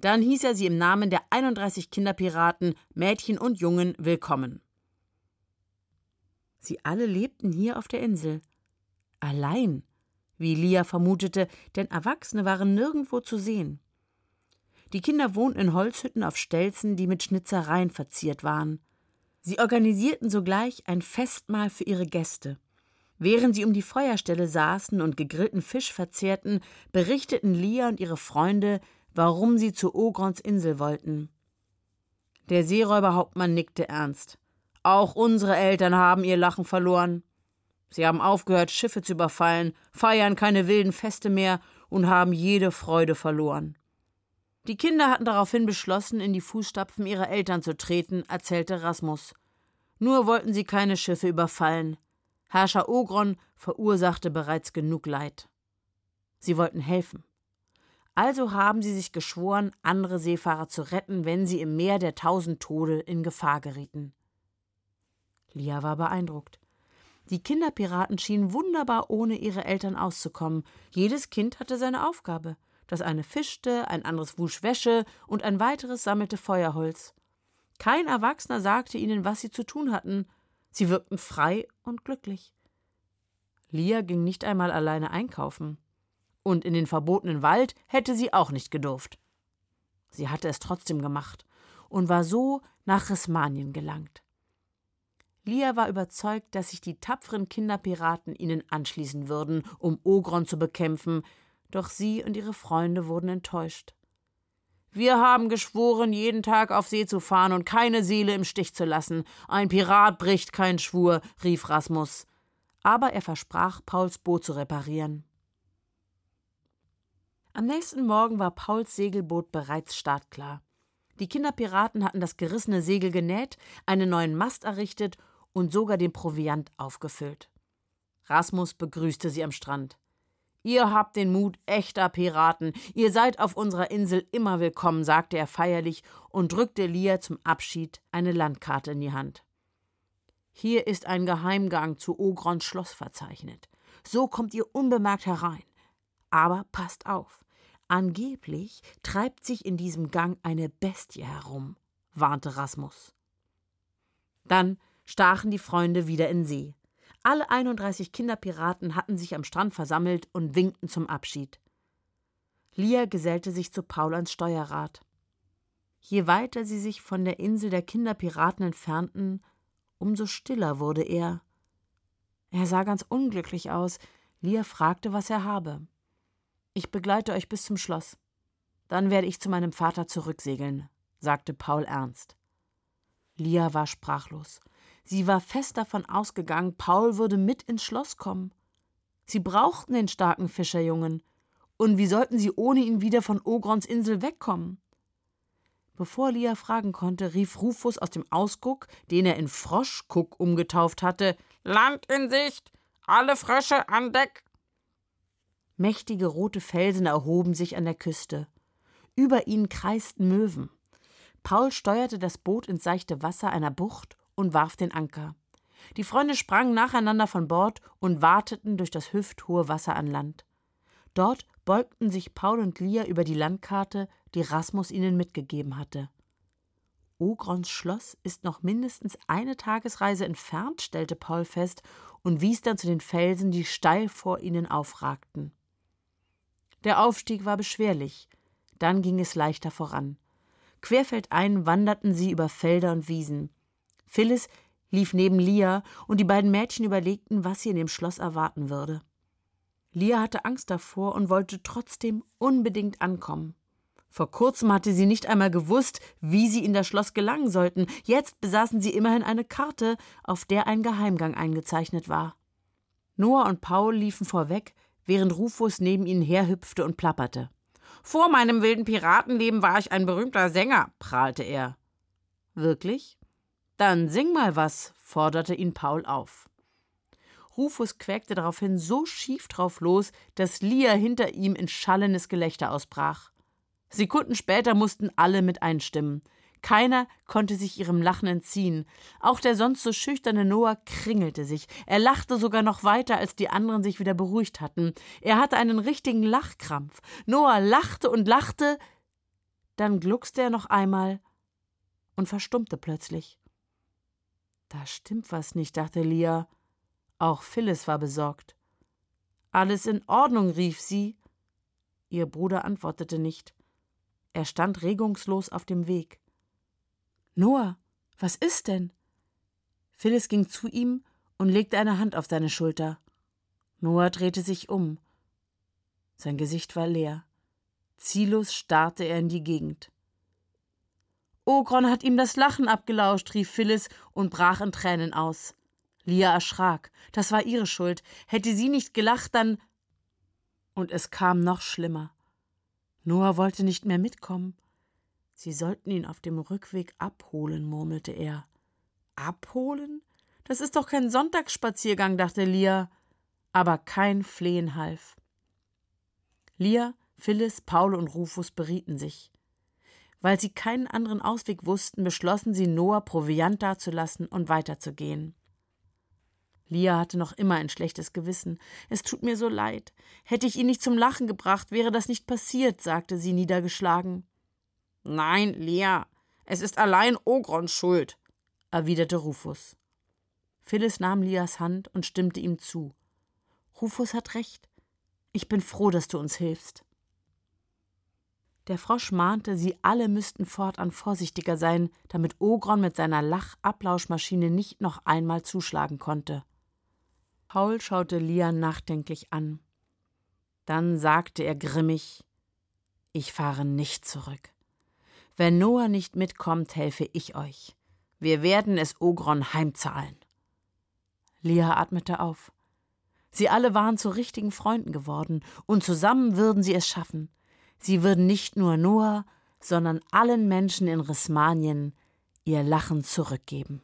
Dann hieß er sie im Namen der 31 Kinderpiraten, Mädchen und Jungen, willkommen. Sie alle lebten hier auf der Insel. Allein, wie Lia vermutete, denn Erwachsene waren nirgendwo zu sehen. Die Kinder wohnten in Holzhütten auf Stelzen, die mit Schnitzereien verziert waren. Sie organisierten sogleich ein Festmahl für ihre Gäste. Während sie um die Feuerstelle saßen und gegrillten Fisch verzehrten, berichteten Lia und ihre Freunde, warum sie zu Ogrons Insel wollten. Der Seeräuberhauptmann nickte ernst. Auch unsere Eltern haben ihr Lachen verloren. Sie haben aufgehört, Schiffe zu überfallen, feiern keine wilden Feste mehr und haben jede Freude verloren. Die Kinder hatten daraufhin beschlossen, in die Fußstapfen ihrer Eltern zu treten, erzählte Rasmus. Nur wollten sie keine Schiffe überfallen. Herrscher Ogron verursachte bereits genug Leid. Sie wollten helfen. Also haben sie sich geschworen, andere Seefahrer zu retten, wenn sie im Meer der tausend Tode in Gefahr gerieten. Lia war beeindruckt. Die Kinderpiraten schienen wunderbar ohne ihre Eltern auszukommen. Jedes Kind hatte seine Aufgabe. Das eine fischte, ein anderes wusch Wäsche und ein weiteres sammelte Feuerholz. Kein Erwachsener sagte ihnen, was sie zu tun hatten. Sie wirkten frei und glücklich. Lia ging nicht einmal alleine einkaufen. Und in den verbotenen Wald hätte sie auch nicht gedurft. Sie hatte es trotzdem gemacht und war so nach Rismanien gelangt. Lia war überzeugt, dass sich die tapferen Kinderpiraten ihnen anschließen würden, um Ogron zu bekämpfen, doch sie und ihre Freunde wurden enttäuscht. Wir haben geschworen, jeden Tag auf See zu fahren und keine Seele im Stich zu lassen. Ein Pirat bricht keinen Schwur, rief Rasmus. Aber er versprach, Pauls Boot zu reparieren. Am nächsten Morgen war Pauls Segelboot bereits startklar. Die Kinderpiraten hatten das gerissene Segel genäht, einen neuen Mast errichtet und sogar den Proviant aufgefüllt. Rasmus begrüßte sie am Strand. Ihr habt den Mut echter Piraten. Ihr seid auf unserer Insel immer willkommen, sagte er feierlich und drückte Lia zum Abschied eine Landkarte in die Hand. Hier ist ein Geheimgang zu Ogrons Schloss verzeichnet. So kommt ihr unbemerkt herein. Aber passt auf. Angeblich treibt sich in diesem Gang eine Bestie herum, warnte Rasmus. Dann stachen die Freunde wieder in See. Alle 31 Kinderpiraten hatten sich am Strand versammelt und winkten zum Abschied. Lia gesellte sich zu Paul ans Steuerrad. Je weiter sie sich von der Insel der Kinderpiraten entfernten, umso stiller wurde er. Er sah ganz unglücklich aus. Lia fragte, was er habe. Ich begleite euch bis zum Schloss. Dann werde ich zu meinem Vater zurücksegeln, sagte Paul ernst. Lia war sprachlos. Sie war fest davon ausgegangen, Paul würde mit ins Schloss kommen. Sie brauchten den starken Fischerjungen. Und wie sollten sie ohne ihn wieder von Ogrons Insel wegkommen? Bevor Lia fragen konnte, rief Rufus aus dem Ausguck, den er in Froschguck umgetauft hatte: Land in Sicht! Alle Frösche an Deck! Mächtige rote Felsen erhoben sich an der Küste. Über ihnen kreisten Möwen. Paul steuerte das Boot ins seichte Wasser einer Bucht und warf den Anker. Die Freunde sprangen nacheinander von Bord und wateten durch das hüfthohe Wasser an Land. Dort beugten sich Paul und Lia über die Landkarte, die Rasmus ihnen mitgegeben hatte. Ogrons Schloss ist noch mindestens eine Tagesreise entfernt, stellte Paul fest und wies dann zu den Felsen, die steil vor ihnen aufragten. Der Aufstieg war beschwerlich, dann ging es leichter voran. Querfeldein wanderten sie über Felder und Wiesen. Phyllis lief neben Lia und die beiden Mädchen überlegten, was sie in dem Schloss erwarten würde. Lia hatte Angst davor und wollte trotzdem unbedingt ankommen. Vor kurzem hatte sie nicht einmal gewusst, wie sie in das Schloss gelangen sollten. Jetzt besaßen sie immerhin eine Karte, auf der ein Geheimgang eingezeichnet war. Noah und Paul liefen vorweg, während Rufus neben ihnen herhüpfte und plapperte. Vor meinem wilden Piratenleben war ich ein berühmter Sänger, prahlte er. Wirklich? Dann sing mal was, forderte ihn Paul auf. Rufus quäkte daraufhin so schief drauf los, dass Lia hinter ihm in schallendes Gelächter ausbrach. Sekunden später mussten alle mit einstimmen. Keiner konnte sich ihrem Lachen entziehen. Auch der sonst so schüchterne Noah kringelte sich. Er lachte sogar noch weiter, als die anderen sich wieder beruhigt hatten. Er hatte einen richtigen Lachkrampf. Noah lachte und lachte, dann gluckste er noch einmal und verstummte plötzlich. Da stimmt was nicht, dachte Lia. Auch Phyllis war besorgt. Alles in Ordnung, rief sie. Ihr Bruder antwortete nicht. Er stand regungslos auf dem Weg. Noah, was ist denn? Phyllis ging zu ihm und legte eine Hand auf seine Schulter. Noah drehte sich um. Sein Gesicht war leer. Ziellos starrte er in die Gegend. Ogron hat ihm das Lachen abgelauscht, rief Phyllis und brach in Tränen aus. Lia erschrak. Das war ihre Schuld. Hätte sie nicht gelacht, dann. Und es kam noch schlimmer. Noah wollte nicht mehr mitkommen. Sie sollten ihn auf dem Rückweg abholen, murmelte er. Abholen? Das ist doch kein Sonntagsspaziergang, dachte Lia. Aber kein Flehen half. Lia, Phyllis, Paul und Rufus berieten sich. Weil sie keinen anderen Ausweg wussten, beschlossen sie, Noah Proviant dazulassen und weiterzugehen. Lia hatte noch immer ein schlechtes Gewissen. Es tut mir so leid. Hätte ich ihn nicht zum Lachen gebracht, wäre das nicht passiert, sagte sie niedergeschlagen. Nein, Lia, es ist allein Ogrons Schuld, erwiderte Rufus. Phyllis nahm Lias Hand und stimmte ihm zu. Rufus hat recht. Ich bin froh, dass du uns hilfst. Der Frosch mahnte, sie alle müssten fortan vorsichtiger sein, damit Ogron mit seiner Lachablauschmaschine nicht noch einmal zuschlagen konnte. Paul schaute Lia nachdenklich an. Dann sagte er grimmig Ich fahre nicht zurück. Wenn Noah nicht mitkommt, helfe ich euch. Wir werden es Ogron heimzahlen. Lia atmete auf. Sie alle waren zu richtigen Freunden geworden, und zusammen würden sie es schaffen. Sie würden nicht nur Noah, sondern allen Menschen in Rismanien ihr Lachen zurückgeben.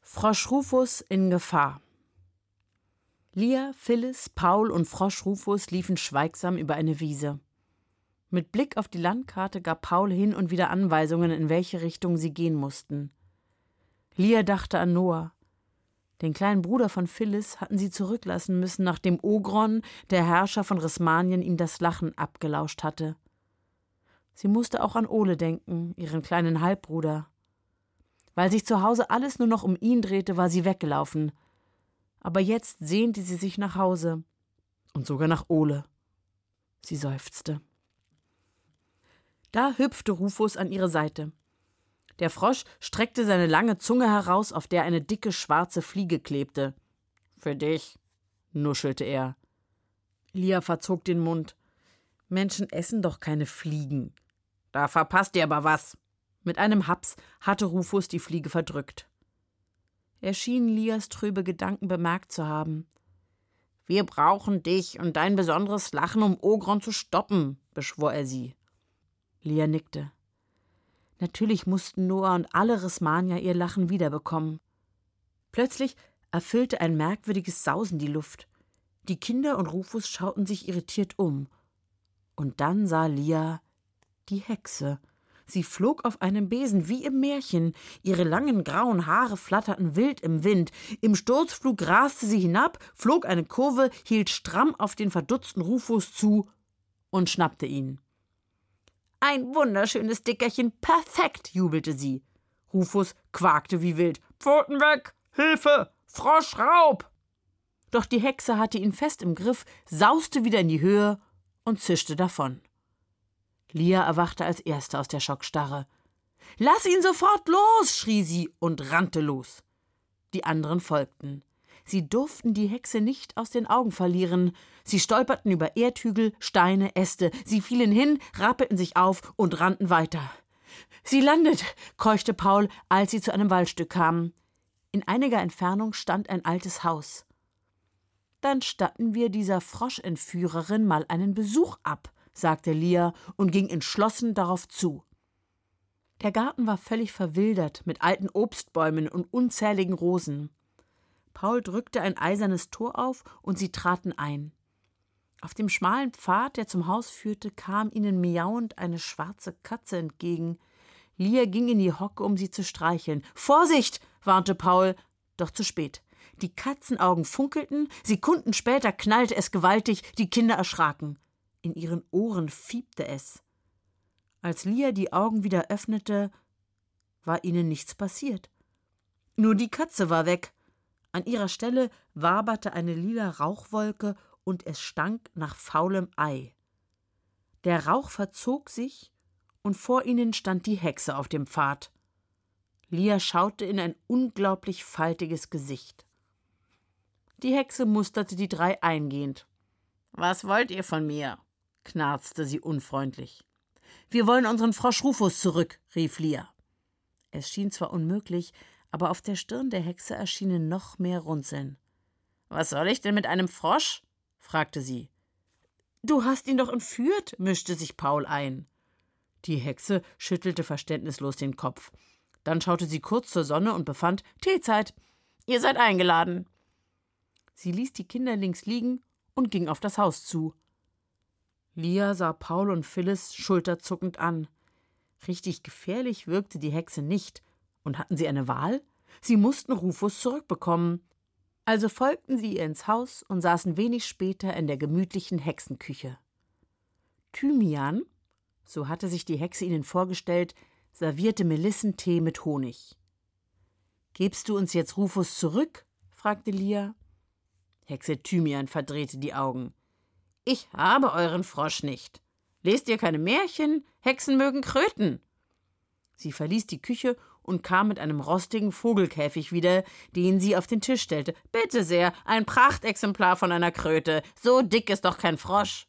Frosch Rufus in Gefahr. Lia, Phyllis, Paul und Frosch Rufus liefen schweigsam über eine Wiese. Mit Blick auf die Landkarte gab Paul hin und wieder Anweisungen, in welche Richtung sie gehen mussten. Lia dachte an Noah. Den kleinen Bruder von Phyllis hatten sie zurücklassen müssen, nachdem Ogron, der Herrscher von Rismanien, ihm das Lachen abgelauscht hatte. Sie musste auch an Ole denken, ihren kleinen Halbbruder. Weil sich zu Hause alles nur noch um ihn drehte, war sie weggelaufen. Aber jetzt sehnte sie sich nach Hause. Und sogar nach Ole. Sie seufzte. Da hüpfte Rufus an ihre Seite. Der Frosch streckte seine lange Zunge heraus, auf der eine dicke schwarze Fliege klebte. Für dich, nuschelte er. Lia verzog den Mund. Menschen essen doch keine Fliegen. Da verpasst ihr aber was. Mit einem Haps hatte Rufus die Fliege verdrückt. Er schien Lias trübe Gedanken bemerkt zu haben. Wir brauchen dich und dein besonderes Lachen, um Ogron zu stoppen, beschwor er sie. Lia nickte. Natürlich mussten Noah und alle Rismanier ihr Lachen wiederbekommen. Plötzlich erfüllte ein merkwürdiges Sausen die Luft. Die Kinder und Rufus schauten sich irritiert um. Und dann sah Lia die Hexe. Sie flog auf einem Besen wie im Märchen. Ihre langen grauen Haare flatterten wild im Wind. Im Sturzflug raste sie hinab, flog eine Kurve, hielt stramm auf den verdutzten Rufus zu und schnappte ihn. Ein wunderschönes Dickerchen, perfekt, jubelte sie. Rufus quakte wie wild. Pfoten weg! Hilfe! Froschraub! Doch die Hexe hatte ihn fest im Griff, sauste wieder in die Höhe und zischte davon. Lia erwachte als Erste aus der Schockstarre. Lass ihn sofort los! schrie sie und rannte los. Die anderen folgten. Sie durften die Hexe nicht aus den Augen verlieren. Sie stolperten über Erdhügel, Steine, Äste. Sie fielen hin, rappelten sich auf und rannten weiter. Sie landet, keuchte Paul, als sie zu einem Waldstück kamen. In einiger Entfernung stand ein altes Haus. Dann statten wir dieser Froschentführerin mal einen Besuch ab, sagte Lia und ging entschlossen darauf zu. Der Garten war völlig verwildert mit alten Obstbäumen und unzähligen Rosen. Paul drückte ein eisernes Tor auf und sie traten ein. Auf dem schmalen Pfad, der zum Haus führte, kam ihnen miauend eine schwarze Katze entgegen. Lia ging in die Hocke, um sie zu streicheln. Vorsicht! warnte Paul, doch zu spät. Die Katzenaugen funkelten, Sekunden später knallte es gewaltig, die Kinder erschraken. In ihren Ohren fiebte es. Als Lia die Augen wieder öffnete, war ihnen nichts passiert. Nur die Katze war weg. An ihrer Stelle waberte eine lila Rauchwolke und es stank nach faulem Ei. Der Rauch verzog sich und vor ihnen stand die Hexe auf dem Pfad. Lia schaute in ein unglaublich faltiges Gesicht. Die Hexe musterte die drei eingehend. Was wollt ihr von mir? knarzte sie unfreundlich. Wir wollen unseren Frosch Rufus zurück, rief Lia. Es schien zwar unmöglich, aber auf der Stirn der Hexe erschienen noch mehr Runzeln. Was soll ich denn mit einem Frosch? fragte sie. Du hast ihn doch entführt, mischte sich Paul ein. Die Hexe schüttelte verständnislos den Kopf. Dann schaute sie kurz zur Sonne und befand Teezeit. Ihr seid eingeladen. Sie ließ die Kinder links liegen und ging auf das Haus zu. Lia sah Paul und Phyllis schulterzuckend an. Richtig gefährlich wirkte die Hexe nicht, und hatten sie eine Wahl? Sie mussten Rufus zurückbekommen. Also folgten sie ihr ins Haus und saßen wenig später in der gemütlichen Hexenküche. Thymian, so hatte sich die Hexe ihnen vorgestellt, servierte Melissentee mit Honig. Gibst du uns jetzt Rufus zurück? fragte Lia. Hexe Thymian verdrehte die Augen. Ich habe euren Frosch nicht. Lest ihr keine Märchen? Hexen mögen Kröten. Sie verließ die Küche und kam mit einem rostigen Vogelkäfig wieder, den sie auf den Tisch stellte. Bitte sehr, ein Prachtexemplar von einer Kröte. So dick ist doch kein Frosch.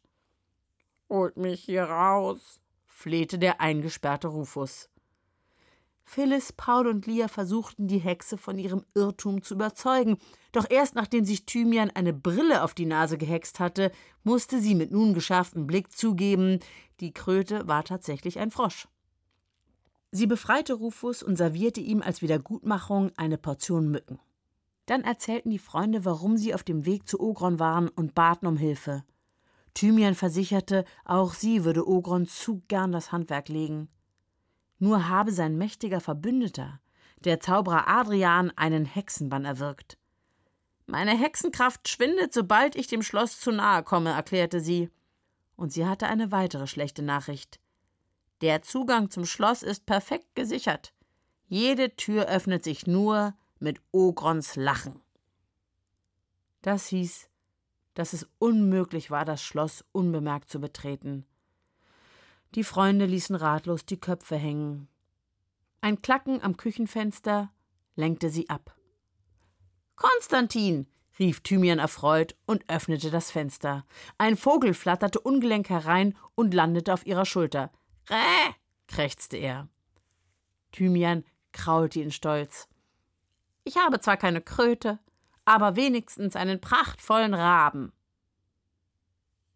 Holt mich hier raus, flehte der eingesperrte Rufus. Phyllis, Paul und Lia versuchten, die Hexe von ihrem Irrtum zu überzeugen. Doch erst nachdem sich Thymian eine Brille auf die Nase gehext hatte, musste sie mit nun geschärftem Blick zugeben, die Kröte war tatsächlich ein Frosch. Sie befreite Rufus und servierte ihm als Wiedergutmachung eine Portion Mücken. Dann erzählten die Freunde, warum sie auf dem Weg zu Ogron waren und baten um Hilfe. Thymian versicherte, auch sie würde Ogron zu gern das Handwerk legen. Nur habe sein mächtiger Verbündeter, der Zauberer Adrian, einen Hexenbann erwirkt. Meine Hexenkraft schwindet, sobald ich dem Schloss zu nahe komme, erklärte sie. Und sie hatte eine weitere schlechte Nachricht. Der Zugang zum Schloss ist perfekt gesichert. Jede Tür öffnet sich nur mit Ogrons Lachen. Das hieß, dass es unmöglich war, das Schloss unbemerkt zu betreten. Die Freunde ließen ratlos die Köpfe hängen. Ein Klacken am Küchenfenster lenkte sie ab. Konstantin, rief Thymian erfreut und öffnete das Fenster. Ein Vogel flatterte ungelenk herein und landete auf ihrer Schulter. Räh, krächzte er. Thymian kraulte ihn stolz. Ich habe zwar keine Kröte, aber wenigstens einen prachtvollen Raben.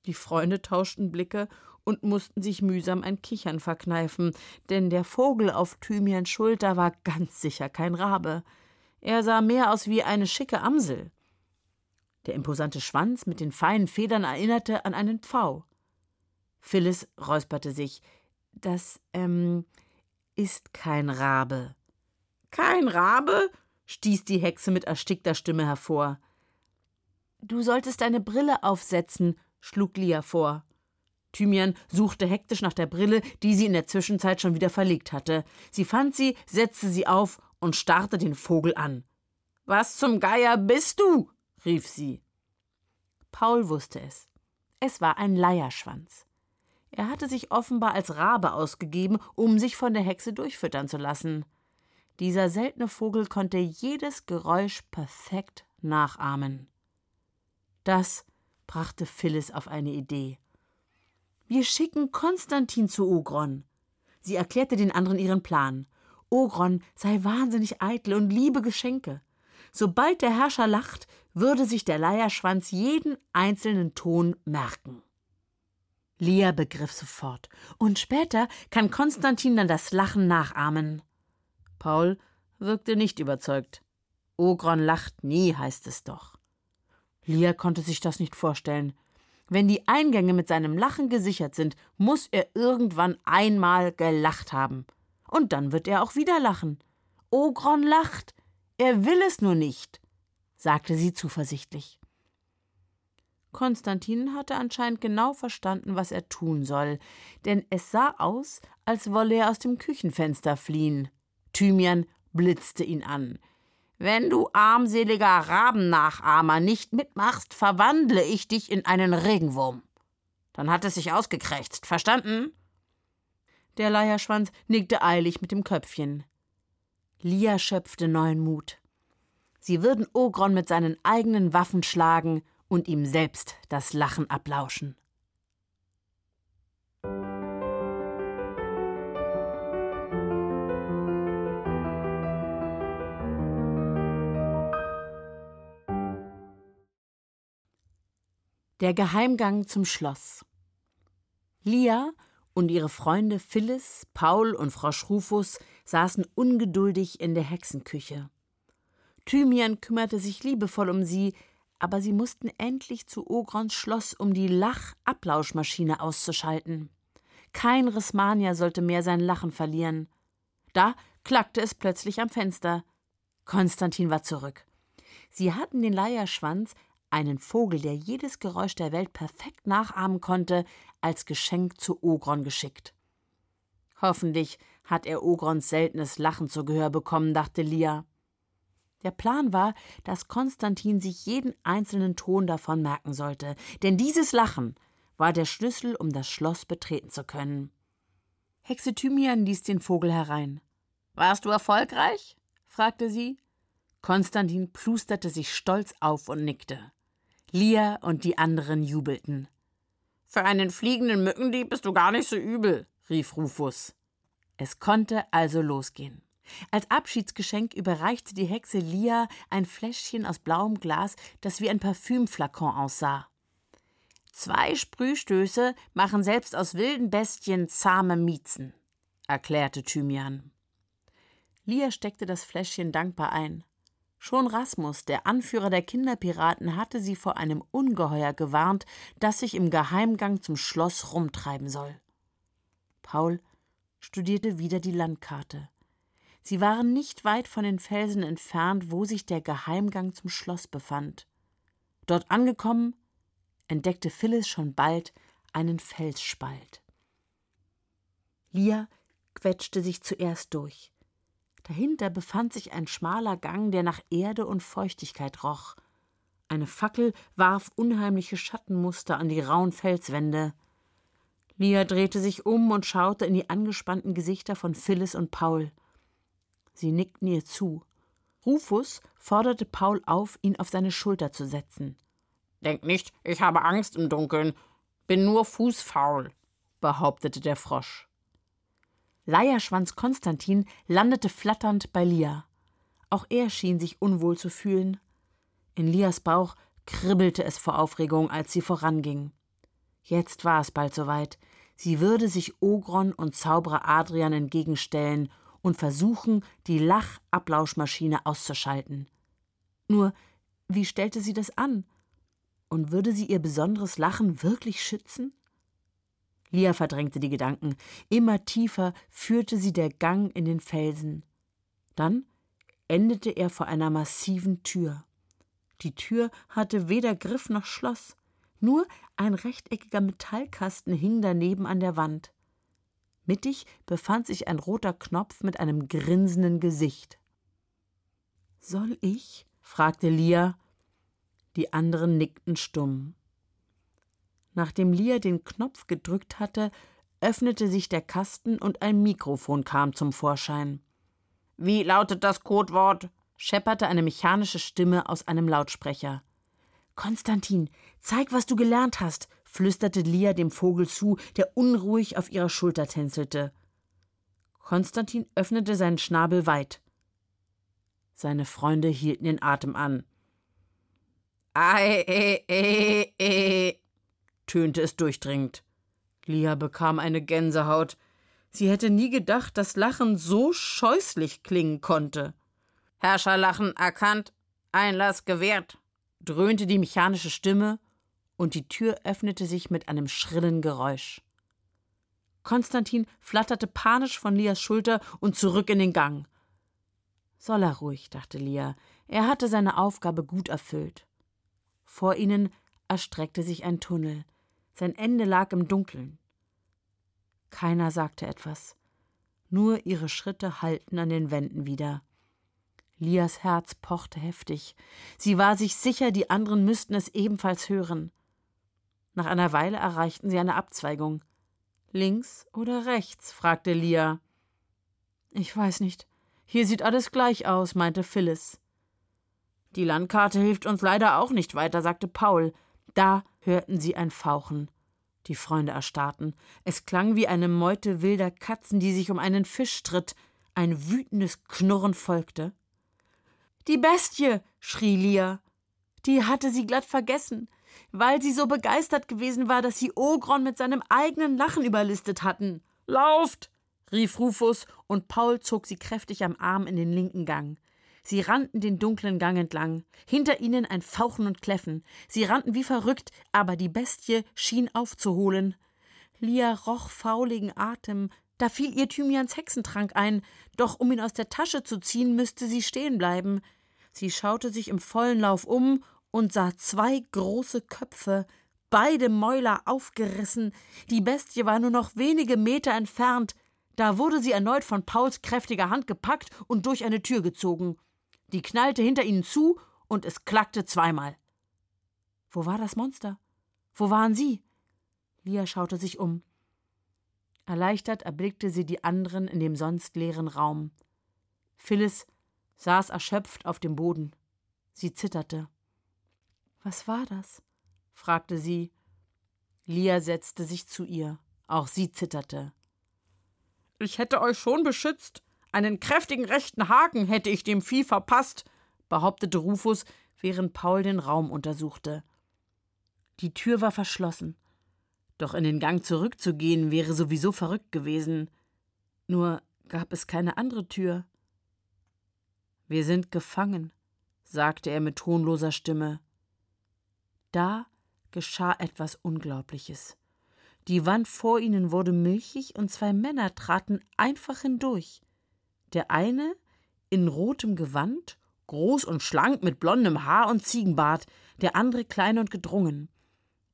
Die Freunde tauschten Blicke und mussten sich mühsam ein Kichern verkneifen, denn der Vogel auf Thymians Schulter war ganz sicher kein Rabe. Er sah mehr aus wie eine schicke Amsel. Der imposante Schwanz mit den feinen Federn erinnerte an einen Pfau. Phyllis räusperte sich. Das, ähm, ist kein Rabe. Kein Rabe? stieß die Hexe mit erstickter Stimme hervor. Du solltest deine Brille aufsetzen, schlug Lia vor. Thymian suchte hektisch nach der Brille, die sie in der Zwischenzeit schon wieder verlegt hatte. Sie fand sie, setzte sie auf und starrte den Vogel an. Was zum Geier bist du? rief sie. Paul wusste es. Es war ein Leierschwanz. Er hatte sich offenbar als Rabe ausgegeben, um sich von der Hexe durchfüttern zu lassen. Dieser seltene Vogel konnte jedes Geräusch perfekt nachahmen. Das brachte Phyllis auf eine Idee. Wir schicken Konstantin zu Ogron. Sie erklärte den anderen ihren Plan. Ogron sei wahnsinnig eitel und liebe Geschenke. Sobald der Herrscher lacht, würde sich der Leierschwanz jeden einzelnen Ton merken. Lia begriff sofort. Und später kann Konstantin dann das Lachen nachahmen. Paul wirkte nicht überzeugt. Ogron lacht nie, heißt es doch. Lia konnte sich das nicht vorstellen. Wenn die Eingänge mit seinem Lachen gesichert sind, muss er irgendwann einmal gelacht haben. Und dann wird er auch wieder lachen. Ogron lacht. Er will es nur nicht, sagte sie zuversichtlich. Konstantin hatte anscheinend genau verstanden, was er tun soll, denn es sah aus, als wolle er aus dem Küchenfenster fliehen. Thymian blitzte ihn an. Wenn du armseliger Rabennachahmer nicht mitmachst, verwandle ich dich in einen Regenwurm. Dann hat es sich ausgekrächzt, verstanden? Der Leierschwanz nickte eilig mit dem Köpfchen. Lia schöpfte neuen Mut. Sie würden Ogron mit seinen eigenen Waffen schlagen und ihm selbst das Lachen ablauschen. Der Geheimgang zum Schloss. Lia und ihre Freunde Phyllis, Paul und Frosch Rufus saßen ungeduldig in der Hexenküche. Thymian kümmerte sich liebevoll um sie, aber sie mussten endlich zu Ogrons Schloss, um die Lach-Ablauschmaschine auszuschalten. Kein Rismania sollte mehr sein Lachen verlieren. Da klackte es plötzlich am Fenster. Konstantin war zurück. Sie hatten den Leierschwanz einen Vogel, der jedes Geräusch der Welt perfekt nachahmen konnte, als Geschenk zu Ogron geschickt. Hoffentlich hat er Ogrons seltenes Lachen zu Gehör bekommen, dachte Lia. Der Plan war, dass Konstantin sich jeden einzelnen Ton davon merken sollte, denn dieses Lachen war der Schlüssel, um das Schloss betreten zu können. Hexe Thymian ließ den Vogel herein. Warst du erfolgreich? fragte sie. Konstantin plusterte sich stolz auf und nickte. Lia und die anderen jubelten. Für einen fliegenden Mückendieb bist du gar nicht so übel, rief Rufus. Es konnte also losgehen. Als Abschiedsgeschenk überreichte die Hexe Lia ein Fläschchen aus blauem Glas, das wie ein Parfümflakon aussah. Zwei Sprühstöße machen selbst aus wilden Bestien zahme Miezen, erklärte Thymian. Lia steckte das Fläschchen dankbar ein. Schon Rasmus, der Anführer der Kinderpiraten, hatte sie vor einem Ungeheuer gewarnt, das sich im Geheimgang zum Schloss rumtreiben soll. Paul studierte wieder die Landkarte. Sie waren nicht weit von den Felsen entfernt, wo sich der Geheimgang zum Schloss befand. Dort angekommen, entdeckte Phyllis schon bald einen Felsspalt. Lia quetschte sich zuerst durch. Dahinter befand sich ein schmaler Gang, der nach Erde und Feuchtigkeit roch. Eine Fackel warf unheimliche Schattenmuster an die rauen Felswände. Lia drehte sich um und schaute in die angespannten Gesichter von Phyllis und Paul. Sie nickten ihr zu. Rufus forderte Paul auf, ihn auf seine Schulter zu setzen. Denk nicht, ich habe Angst im Dunkeln. Bin nur fußfaul, behauptete der Frosch. Leierschwanz Konstantin landete flatternd bei Lia. Auch er schien sich unwohl zu fühlen. In Lias Bauch kribbelte es vor Aufregung, als sie voranging. Jetzt war es bald soweit. Sie würde sich Ogron und Zauberer Adrian entgegenstellen und versuchen, die Lachablauschmaschine auszuschalten. Nur, wie stellte sie das an? Und würde sie ihr besonderes Lachen wirklich schützen? Lia verdrängte die Gedanken. Immer tiefer führte sie der Gang in den Felsen. Dann endete er vor einer massiven Tür. Die Tür hatte weder Griff noch Schloss. Nur ein rechteckiger Metallkasten hing daneben an der Wand. Mittig befand sich ein roter Knopf mit einem grinsenden Gesicht. Soll ich? fragte Lia. Die anderen nickten stumm. Nachdem Lia den Knopf gedrückt hatte, öffnete sich der Kasten und ein Mikrofon kam zum Vorschein. Wie lautet das Codewort? schepperte eine mechanische Stimme aus einem Lautsprecher. Konstantin, zeig, was du gelernt hast, flüsterte Lia dem Vogel zu, der unruhig auf ihrer Schulter tänzelte. Konstantin öffnete seinen Schnabel weit. Seine Freunde hielten den Atem an. Ei, e, e, e, tönte es durchdringend. Lia bekam eine Gänsehaut. Sie hätte nie gedacht, dass Lachen so scheußlich klingen konnte. Herrscherlachen erkannt, Einlass gewährt, dröhnte die mechanische Stimme, und die Tür öffnete sich mit einem schrillen Geräusch. Konstantin flatterte panisch von Lias Schulter und zurück in den Gang. Soll er ruhig, dachte Lia. Er hatte seine Aufgabe gut erfüllt. Vor ihnen erstreckte sich ein Tunnel. Sein Ende lag im Dunkeln. Keiner sagte etwas. Nur ihre Schritte hallten an den Wänden wieder. Lias Herz pochte heftig. Sie war sich sicher, die anderen müssten es ebenfalls hören. Nach einer Weile erreichten sie eine Abzweigung. Links oder rechts? fragte Lia. Ich weiß nicht. Hier sieht alles gleich aus, meinte Phyllis. Die Landkarte hilft uns leider auch nicht weiter, sagte Paul. Da hörten sie ein Fauchen. Die Freunde erstarrten. Es klang wie eine Meute wilder Katzen, die sich um einen Fisch stritt. Ein wütendes Knurren folgte. Die Bestie, schrie Lia. Die hatte sie glatt vergessen, weil sie so begeistert gewesen war, dass sie Ogron mit seinem eigenen Lachen überlistet hatten. Lauft! rief Rufus, und Paul zog sie kräftig am Arm in den linken Gang. Sie rannten den dunklen Gang entlang, hinter ihnen ein Fauchen und Kläffen. Sie rannten wie verrückt, aber die Bestie schien aufzuholen. Lia roch fauligen Atem, da fiel ihr Thymians Hexentrank ein, doch um ihn aus der Tasche zu ziehen, müsste sie stehen bleiben. Sie schaute sich im vollen Lauf um und sah zwei große Köpfe, beide Mäuler aufgerissen. Die Bestie war nur noch wenige Meter entfernt. Da wurde sie erneut von Pauls kräftiger Hand gepackt und durch eine Tür gezogen. Die knallte hinter ihnen zu und es klackte zweimal. Wo war das Monster? Wo waren sie? Lia schaute sich um. Erleichtert erblickte sie die anderen in dem sonst leeren Raum. Phyllis saß erschöpft auf dem Boden. Sie zitterte. Was war das? fragte sie. Lia setzte sich zu ihr. Auch sie zitterte. Ich hätte euch schon beschützt, einen kräftigen rechten Haken hätte ich dem Vieh verpasst, behauptete Rufus, während Paul den Raum untersuchte. Die Tür war verschlossen. Doch in den Gang zurückzugehen wäre sowieso verrückt gewesen. Nur gab es keine andere Tür. Wir sind gefangen, sagte er mit tonloser Stimme. Da geschah etwas Unglaubliches. Die Wand vor ihnen wurde milchig und zwei Männer traten einfach hindurch. Der eine in rotem Gewand, groß und schlank mit blondem Haar und Ziegenbart, der andere klein und gedrungen.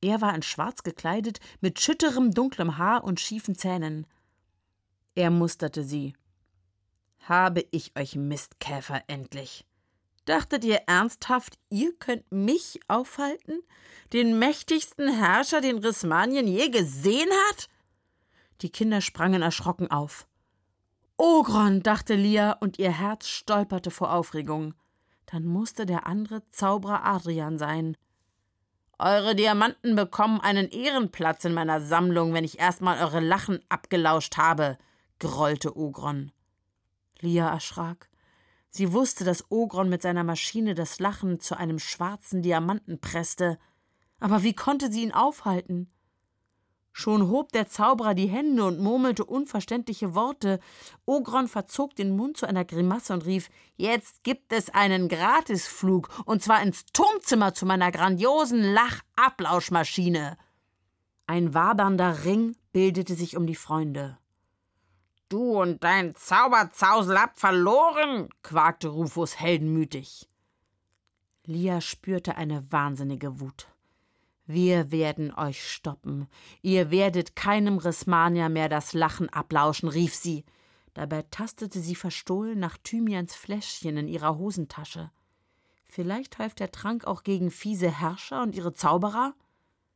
Er war in schwarz gekleidet, mit schütterem dunklem Haar und schiefen Zähnen. Er musterte sie. Habe ich euch Mistkäfer endlich. Dachtet ihr ernsthaft, ihr könnt mich aufhalten? Den mächtigsten Herrscher, den Rismanien je gesehen hat? Die Kinder sprangen erschrocken auf. Ogron, dachte Lia, und ihr Herz stolperte vor Aufregung. Dann musste der andere Zauberer Adrian sein. Eure Diamanten bekommen einen Ehrenplatz in meiner Sammlung, wenn ich erstmal eure Lachen abgelauscht habe, grollte Ogron. Lia erschrak. Sie wusste, dass Ogron mit seiner Maschine das Lachen zu einem schwarzen Diamanten presste. Aber wie konnte sie ihn aufhalten? Schon hob der Zauberer die Hände und murmelte unverständliche Worte. Ogron verzog den Mund zu einer Grimasse und rief: Jetzt gibt es einen Gratisflug, und zwar ins Turmzimmer zu meiner grandiosen Lachablauschmaschine. Ein wabernder Ring bildete sich um die Freunde. Du und dein Zauberzausel habt verloren, quakte Rufus heldenmütig. Lia spürte eine wahnsinnige Wut. Wir werden euch stoppen. Ihr werdet keinem Rismania mehr das Lachen ablauschen, rief sie. Dabei tastete sie verstohlen nach Thymians Fläschchen in ihrer Hosentasche. Vielleicht half der Trank auch gegen fiese Herrscher und ihre Zauberer?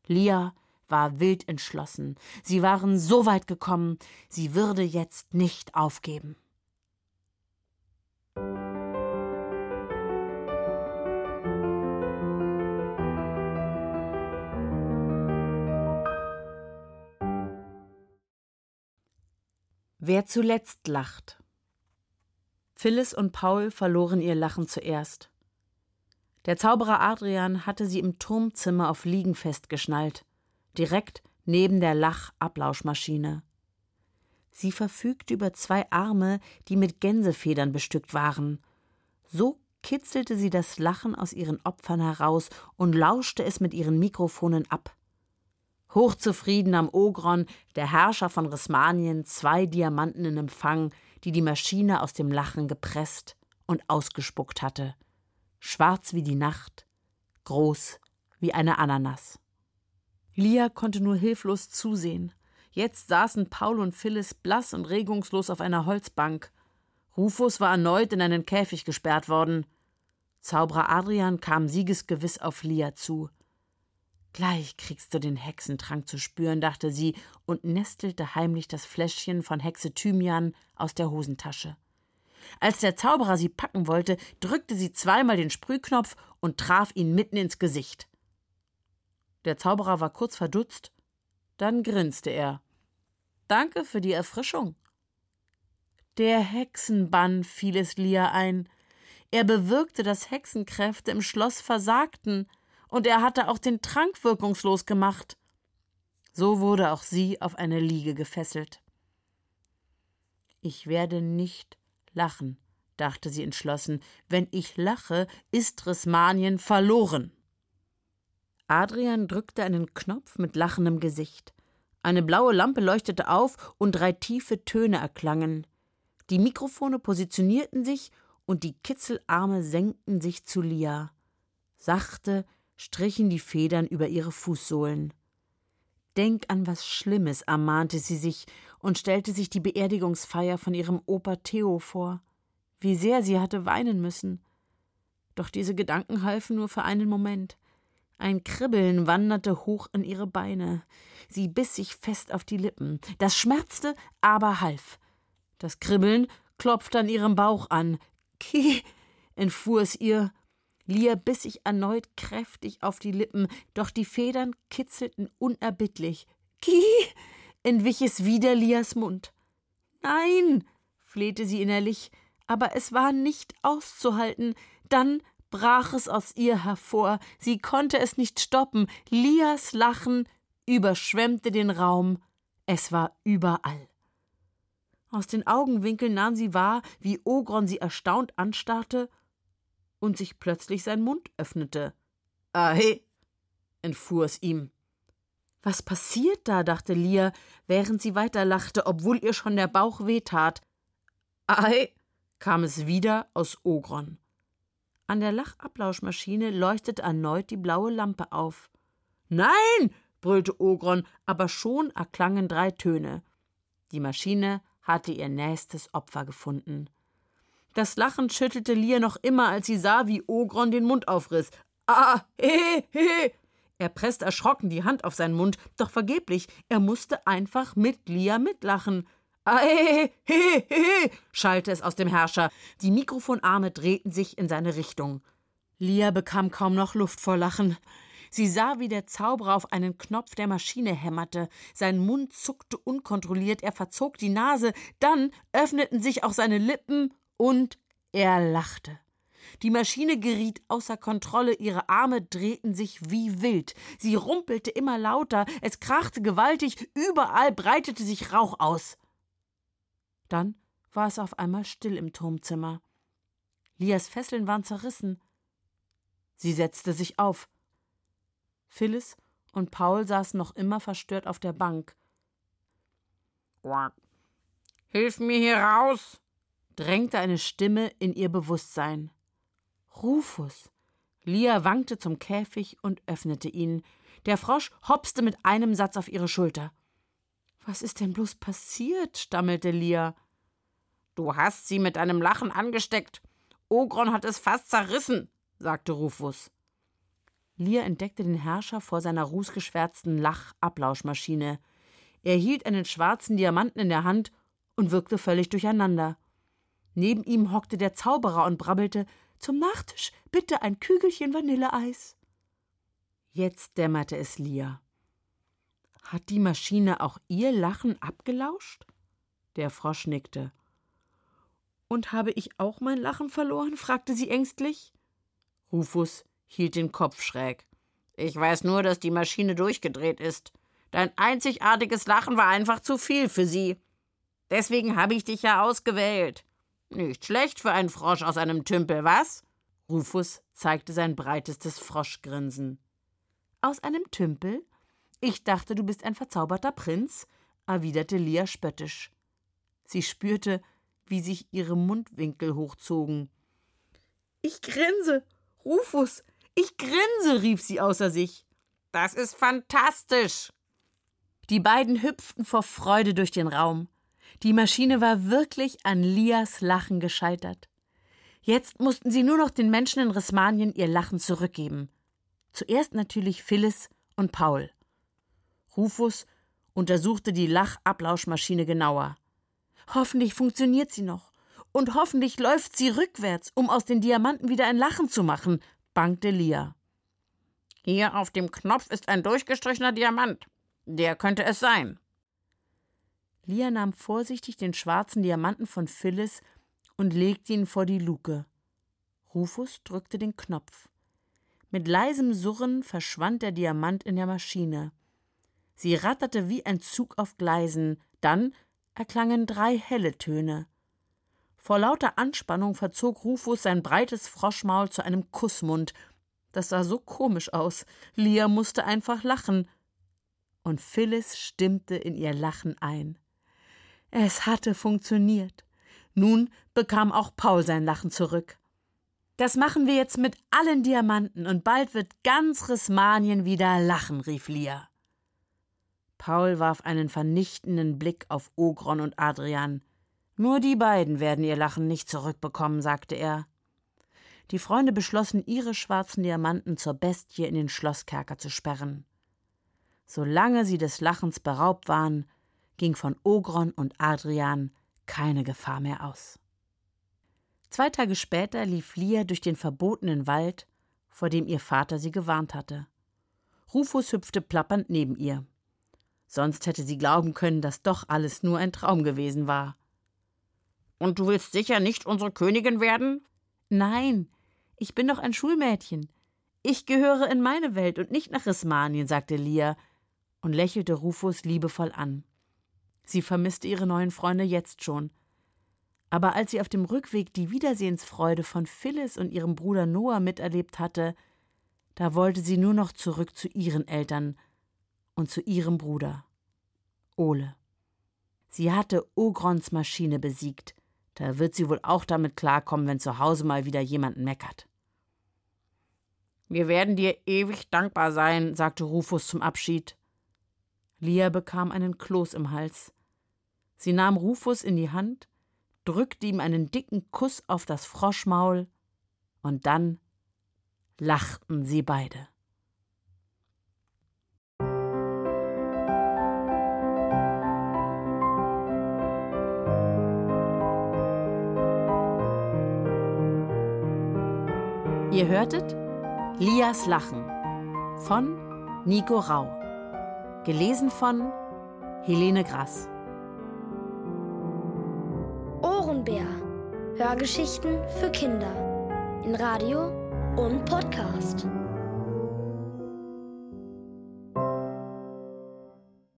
Lia war wild entschlossen. Sie waren so weit gekommen, sie würde jetzt nicht aufgeben. Wer zuletzt lacht. Phyllis und Paul verloren ihr Lachen zuerst. Der Zauberer Adrian hatte sie im Turmzimmer auf Liegen festgeschnallt, direkt neben der Lachablauschmaschine. Sie verfügte über zwei Arme, die mit Gänsefedern bestückt waren. So kitzelte sie das Lachen aus ihren Opfern heraus und lauschte es mit ihren Mikrofonen ab. Hochzufrieden am Ogron, der Herrscher von Rismanien, zwei Diamanten in Empfang, die die Maschine aus dem Lachen gepresst und ausgespuckt hatte. Schwarz wie die Nacht, groß wie eine Ananas. Lia konnte nur hilflos zusehen. Jetzt saßen Paul und Phyllis blass und regungslos auf einer Holzbank. Rufus war erneut in einen Käfig gesperrt worden. Zauberer Adrian kam siegesgewiss auf Lia zu. Gleich kriegst du den Hexentrank zu spüren, dachte sie und nestelte heimlich das Fläschchen von Hexe Thymian aus der Hosentasche. Als der Zauberer sie packen wollte, drückte sie zweimal den Sprühknopf und traf ihn mitten ins Gesicht. Der Zauberer war kurz verdutzt, dann grinste er. Danke für die Erfrischung. Der Hexenbann fiel es Lia ein. Er bewirkte, dass Hexenkräfte im Schloss versagten, und er hatte auch den Trank wirkungslos gemacht. So wurde auch sie auf eine Liege gefesselt. Ich werde nicht lachen, dachte sie entschlossen. Wenn ich lache, ist Rismanien verloren. Adrian drückte einen Knopf mit lachendem Gesicht. Eine blaue Lampe leuchtete auf und drei tiefe Töne erklangen. Die Mikrofone positionierten sich und die Kitzelarme senkten sich zu Lia. Sachte strichen die Federn über ihre Fußsohlen. Denk an was Schlimmes, ermahnte sie sich und stellte sich die Beerdigungsfeier von ihrem Opa Theo vor. Wie sehr sie hatte weinen müssen. Doch diese Gedanken halfen nur für einen Moment. Ein Kribbeln wanderte hoch in ihre Beine. Sie biss sich fest auf die Lippen. Das schmerzte, aber half. Das Kribbeln klopfte an ihrem Bauch an. Ki, entfuhr es ihr Lia biss sich erneut kräftig auf die Lippen, doch die Federn kitzelten unerbittlich. Ki! entwich es wieder Lias Mund. Nein! flehte sie innerlich, aber es war nicht auszuhalten. Dann brach es aus ihr hervor. Sie konnte es nicht stoppen. Lias Lachen überschwemmte den Raum. Es war überall. Aus den Augenwinkeln nahm sie wahr, wie Ogron sie erstaunt anstarrte und sich plötzlich sein Mund öffnete. Ahe, entfuhr es ihm. Was passiert da? dachte Lia, während sie weiterlachte, obwohl ihr schon der Bauch wehtat. Ahe, kam es wieder aus Ogron. An der Lachablauschmaschine leuchtete erneut die blaue Lampe auf. Nein! brüllte Ogron, aber schon erklangen drei Töne. Die Maschine hatte ihr nächstes Opfer gefunden. Das Lachen schüttelte Lia noch immer, als sie sah, wie Ogron den Mund aufriss. Ah, he, he. Er presste erschrocken die Hand auf seinen Mund, doch vergeblich. Er musste einfach mit Lia mitlachen. Ah, he, he, he, schallte es aus dem Herrscher. Die Mikrofonarme drehten sich in seine Richtung. Lia bekam kaum noch Luft vor Lachen. Sie sah, wie der Zauberer auf einen Knopf der Maschine hämmerte. Sein Mund zuckte unkontrolliert, er verzog die Nase, dann öffneten sich auch seine Lippen und er lachte. Die Maschine geriet außer Kontrolle, ihre Arme drehten sich wie wild. Sie rumpelte immer lauter, es krachte gewaltig, überall breitete sich Rauch aus. Dann war es auf einmal still im Turmzimmer. Lias Fesseln waren zerrissen. Sie setzte sich auf. Phyllis und Paul saßen noch immer verstört auf der Bank. Hilf mir hier raus, drängte eine Stimme in ihr Bewusstsein. Rufus. Lia wankte zum Käfig und öffnete ihn. Der Frosch hopste mit einem Satz auf ihre Schulter. Was ist denn bloß passiert? stammelte Lia. Du hast sie mit deinem Lachen angesteckt. Ogron hat es fast zerrissen, sagte Rufus. Lia entdeckte den Herrscher vor seiner rußgeschwärzten Lach-Ablauschmaschine. Er hielt einen schwarzen Diamanten in der Hand und wirkte völlig durcheinander. Neben ihm hockte der Zauberer und brabbelte: Zum Nachtisch bitte ein Kügelchen Vanilleeis. Jetzt dämmerte es Lia. Hat die Maschine auch ihr Lachen abgelauscht? Der Frosch nickte. Und habe ich auch mein Lachen verloren? fragte sie ängstlich. Rufus hielt den Kopf schräg. Ich weiß nur, dass die Maschine durchgedreht ist. Dein einzigartiges Lachen war einfach zu viel für sie. Deswegen habe ich dich ja ausgewählt. Nicht schlecht für einen Frosch aus einem Tümpel, was? Rufus zeigte sein breitestes Froschgrinsen. Aus einem Tümpel? Ich dachte, du bist ein verzauberter Prinz, erwiderte Lia spöttisch. Sie spürte, wie sich ihre Mundwinkel hochzogen. Ich grinse, Rufus, ich grinse, rief sie außer sich. Das ist fantastisch. Die beiden hüpften vor Freude durch den Raum. Die Maschine war wirklich an Lias Lachen gescheitert. Jetzt mussten sie nur noch den Menschen in Rismanien ihr Lachen zurückgeben. Zuerst natürlich Phyllis und Paul. Rufus untersuchte die Lachablauschmaschine genauer. Hoffentlich funktioniert sie noch. Und hoffentlich läuft sie rückwärts, um aus den Diamanten wieder ein Lachen zu machen, bangte Lia. Hier auf dem Knopf ist ein durchgestrichener Diamant. Der könnte es sein. Lia nahm vorsichtig den schwarzen Diamanten von Phyllis und legte ihn vor die Luke. Rufus drückte den Knopf. Mit leisem Surren verschwand der Diamant in der Maschine. Sie ratterte wie ein Zug auf Gleisen, dann erklangen drei helle Töne. Vor lauter Anspannung verzog Rufus sein breites Froschmaul zu einem Kussmund. Das sah so komisch aus. Lia musste einfach lachen. Und Phyllis stimmte in ihr Lachen ein. Es hatte funktioniert. Nun bekam auch Paul sein Lachen zurück. Das machen wir jetzt mit allen Diamanten und bald wird ganz Rismanien wieder lachen, rief Lia. Paul warf einen vernichtenden Blick auf Ogron und Adrian. Nur die beiden werden ihr Lachen nicht zurückbekommen, sagte er. Die Freunde beschlossen, ihre schwarzen Diamanten zur Bestie in den Schlosskerker zu sperren. Solange sie des Lachens beraubt waren, ging von Ogron und Adrian keine Gefahr mehr aus. Zwei Tage später lief Lia durch den verbotenen Wald, vor dem ihr Vater sie gewarnt hatte. Rufus hüpfte plappernd neben ihr. Sonst hätte sie glauben können, dass doch alles nur ein Traum gewesen war. Und du willst sicher nicht unsere Königin werden? Nein, ich bin doch ein Schulmädchen. Ich gehöre in meine Welt und nicht nach Rismanien, sagte Lia und lächelte Rufus liebevoll an. Sie vermisste ihre neuen Freunde jetzt schon. Aber als sie auf dem Rückweg die Wiedersehensfreude von Phyllis und ihrem Bruder Noah miterlebt hatte, da wollte sie nur noch zurück zu ihren Eltern und zu ihrem Bruder. Ole. Sie hatte Ogrons Maschine besiegt, da wird sie wohl auch damit klarkommen, wenn zu Hause mal wieder jemand meckert. Wir werden dir ewig dankbar sein, sagte Rufus zum Abschied. Lia bekam einen Kloß im Hals. Sie nahm Rufus in die Hand, drückte ihm einen dicken Kuss auf das Froschmaul, und dann lachten sie beide. Ihr hörtet Lias Lachen von Nico Rau. Gelesen von Helene Grass. Ohrenbär. Hörgeschichten für Kinder. In Radio und Podcast.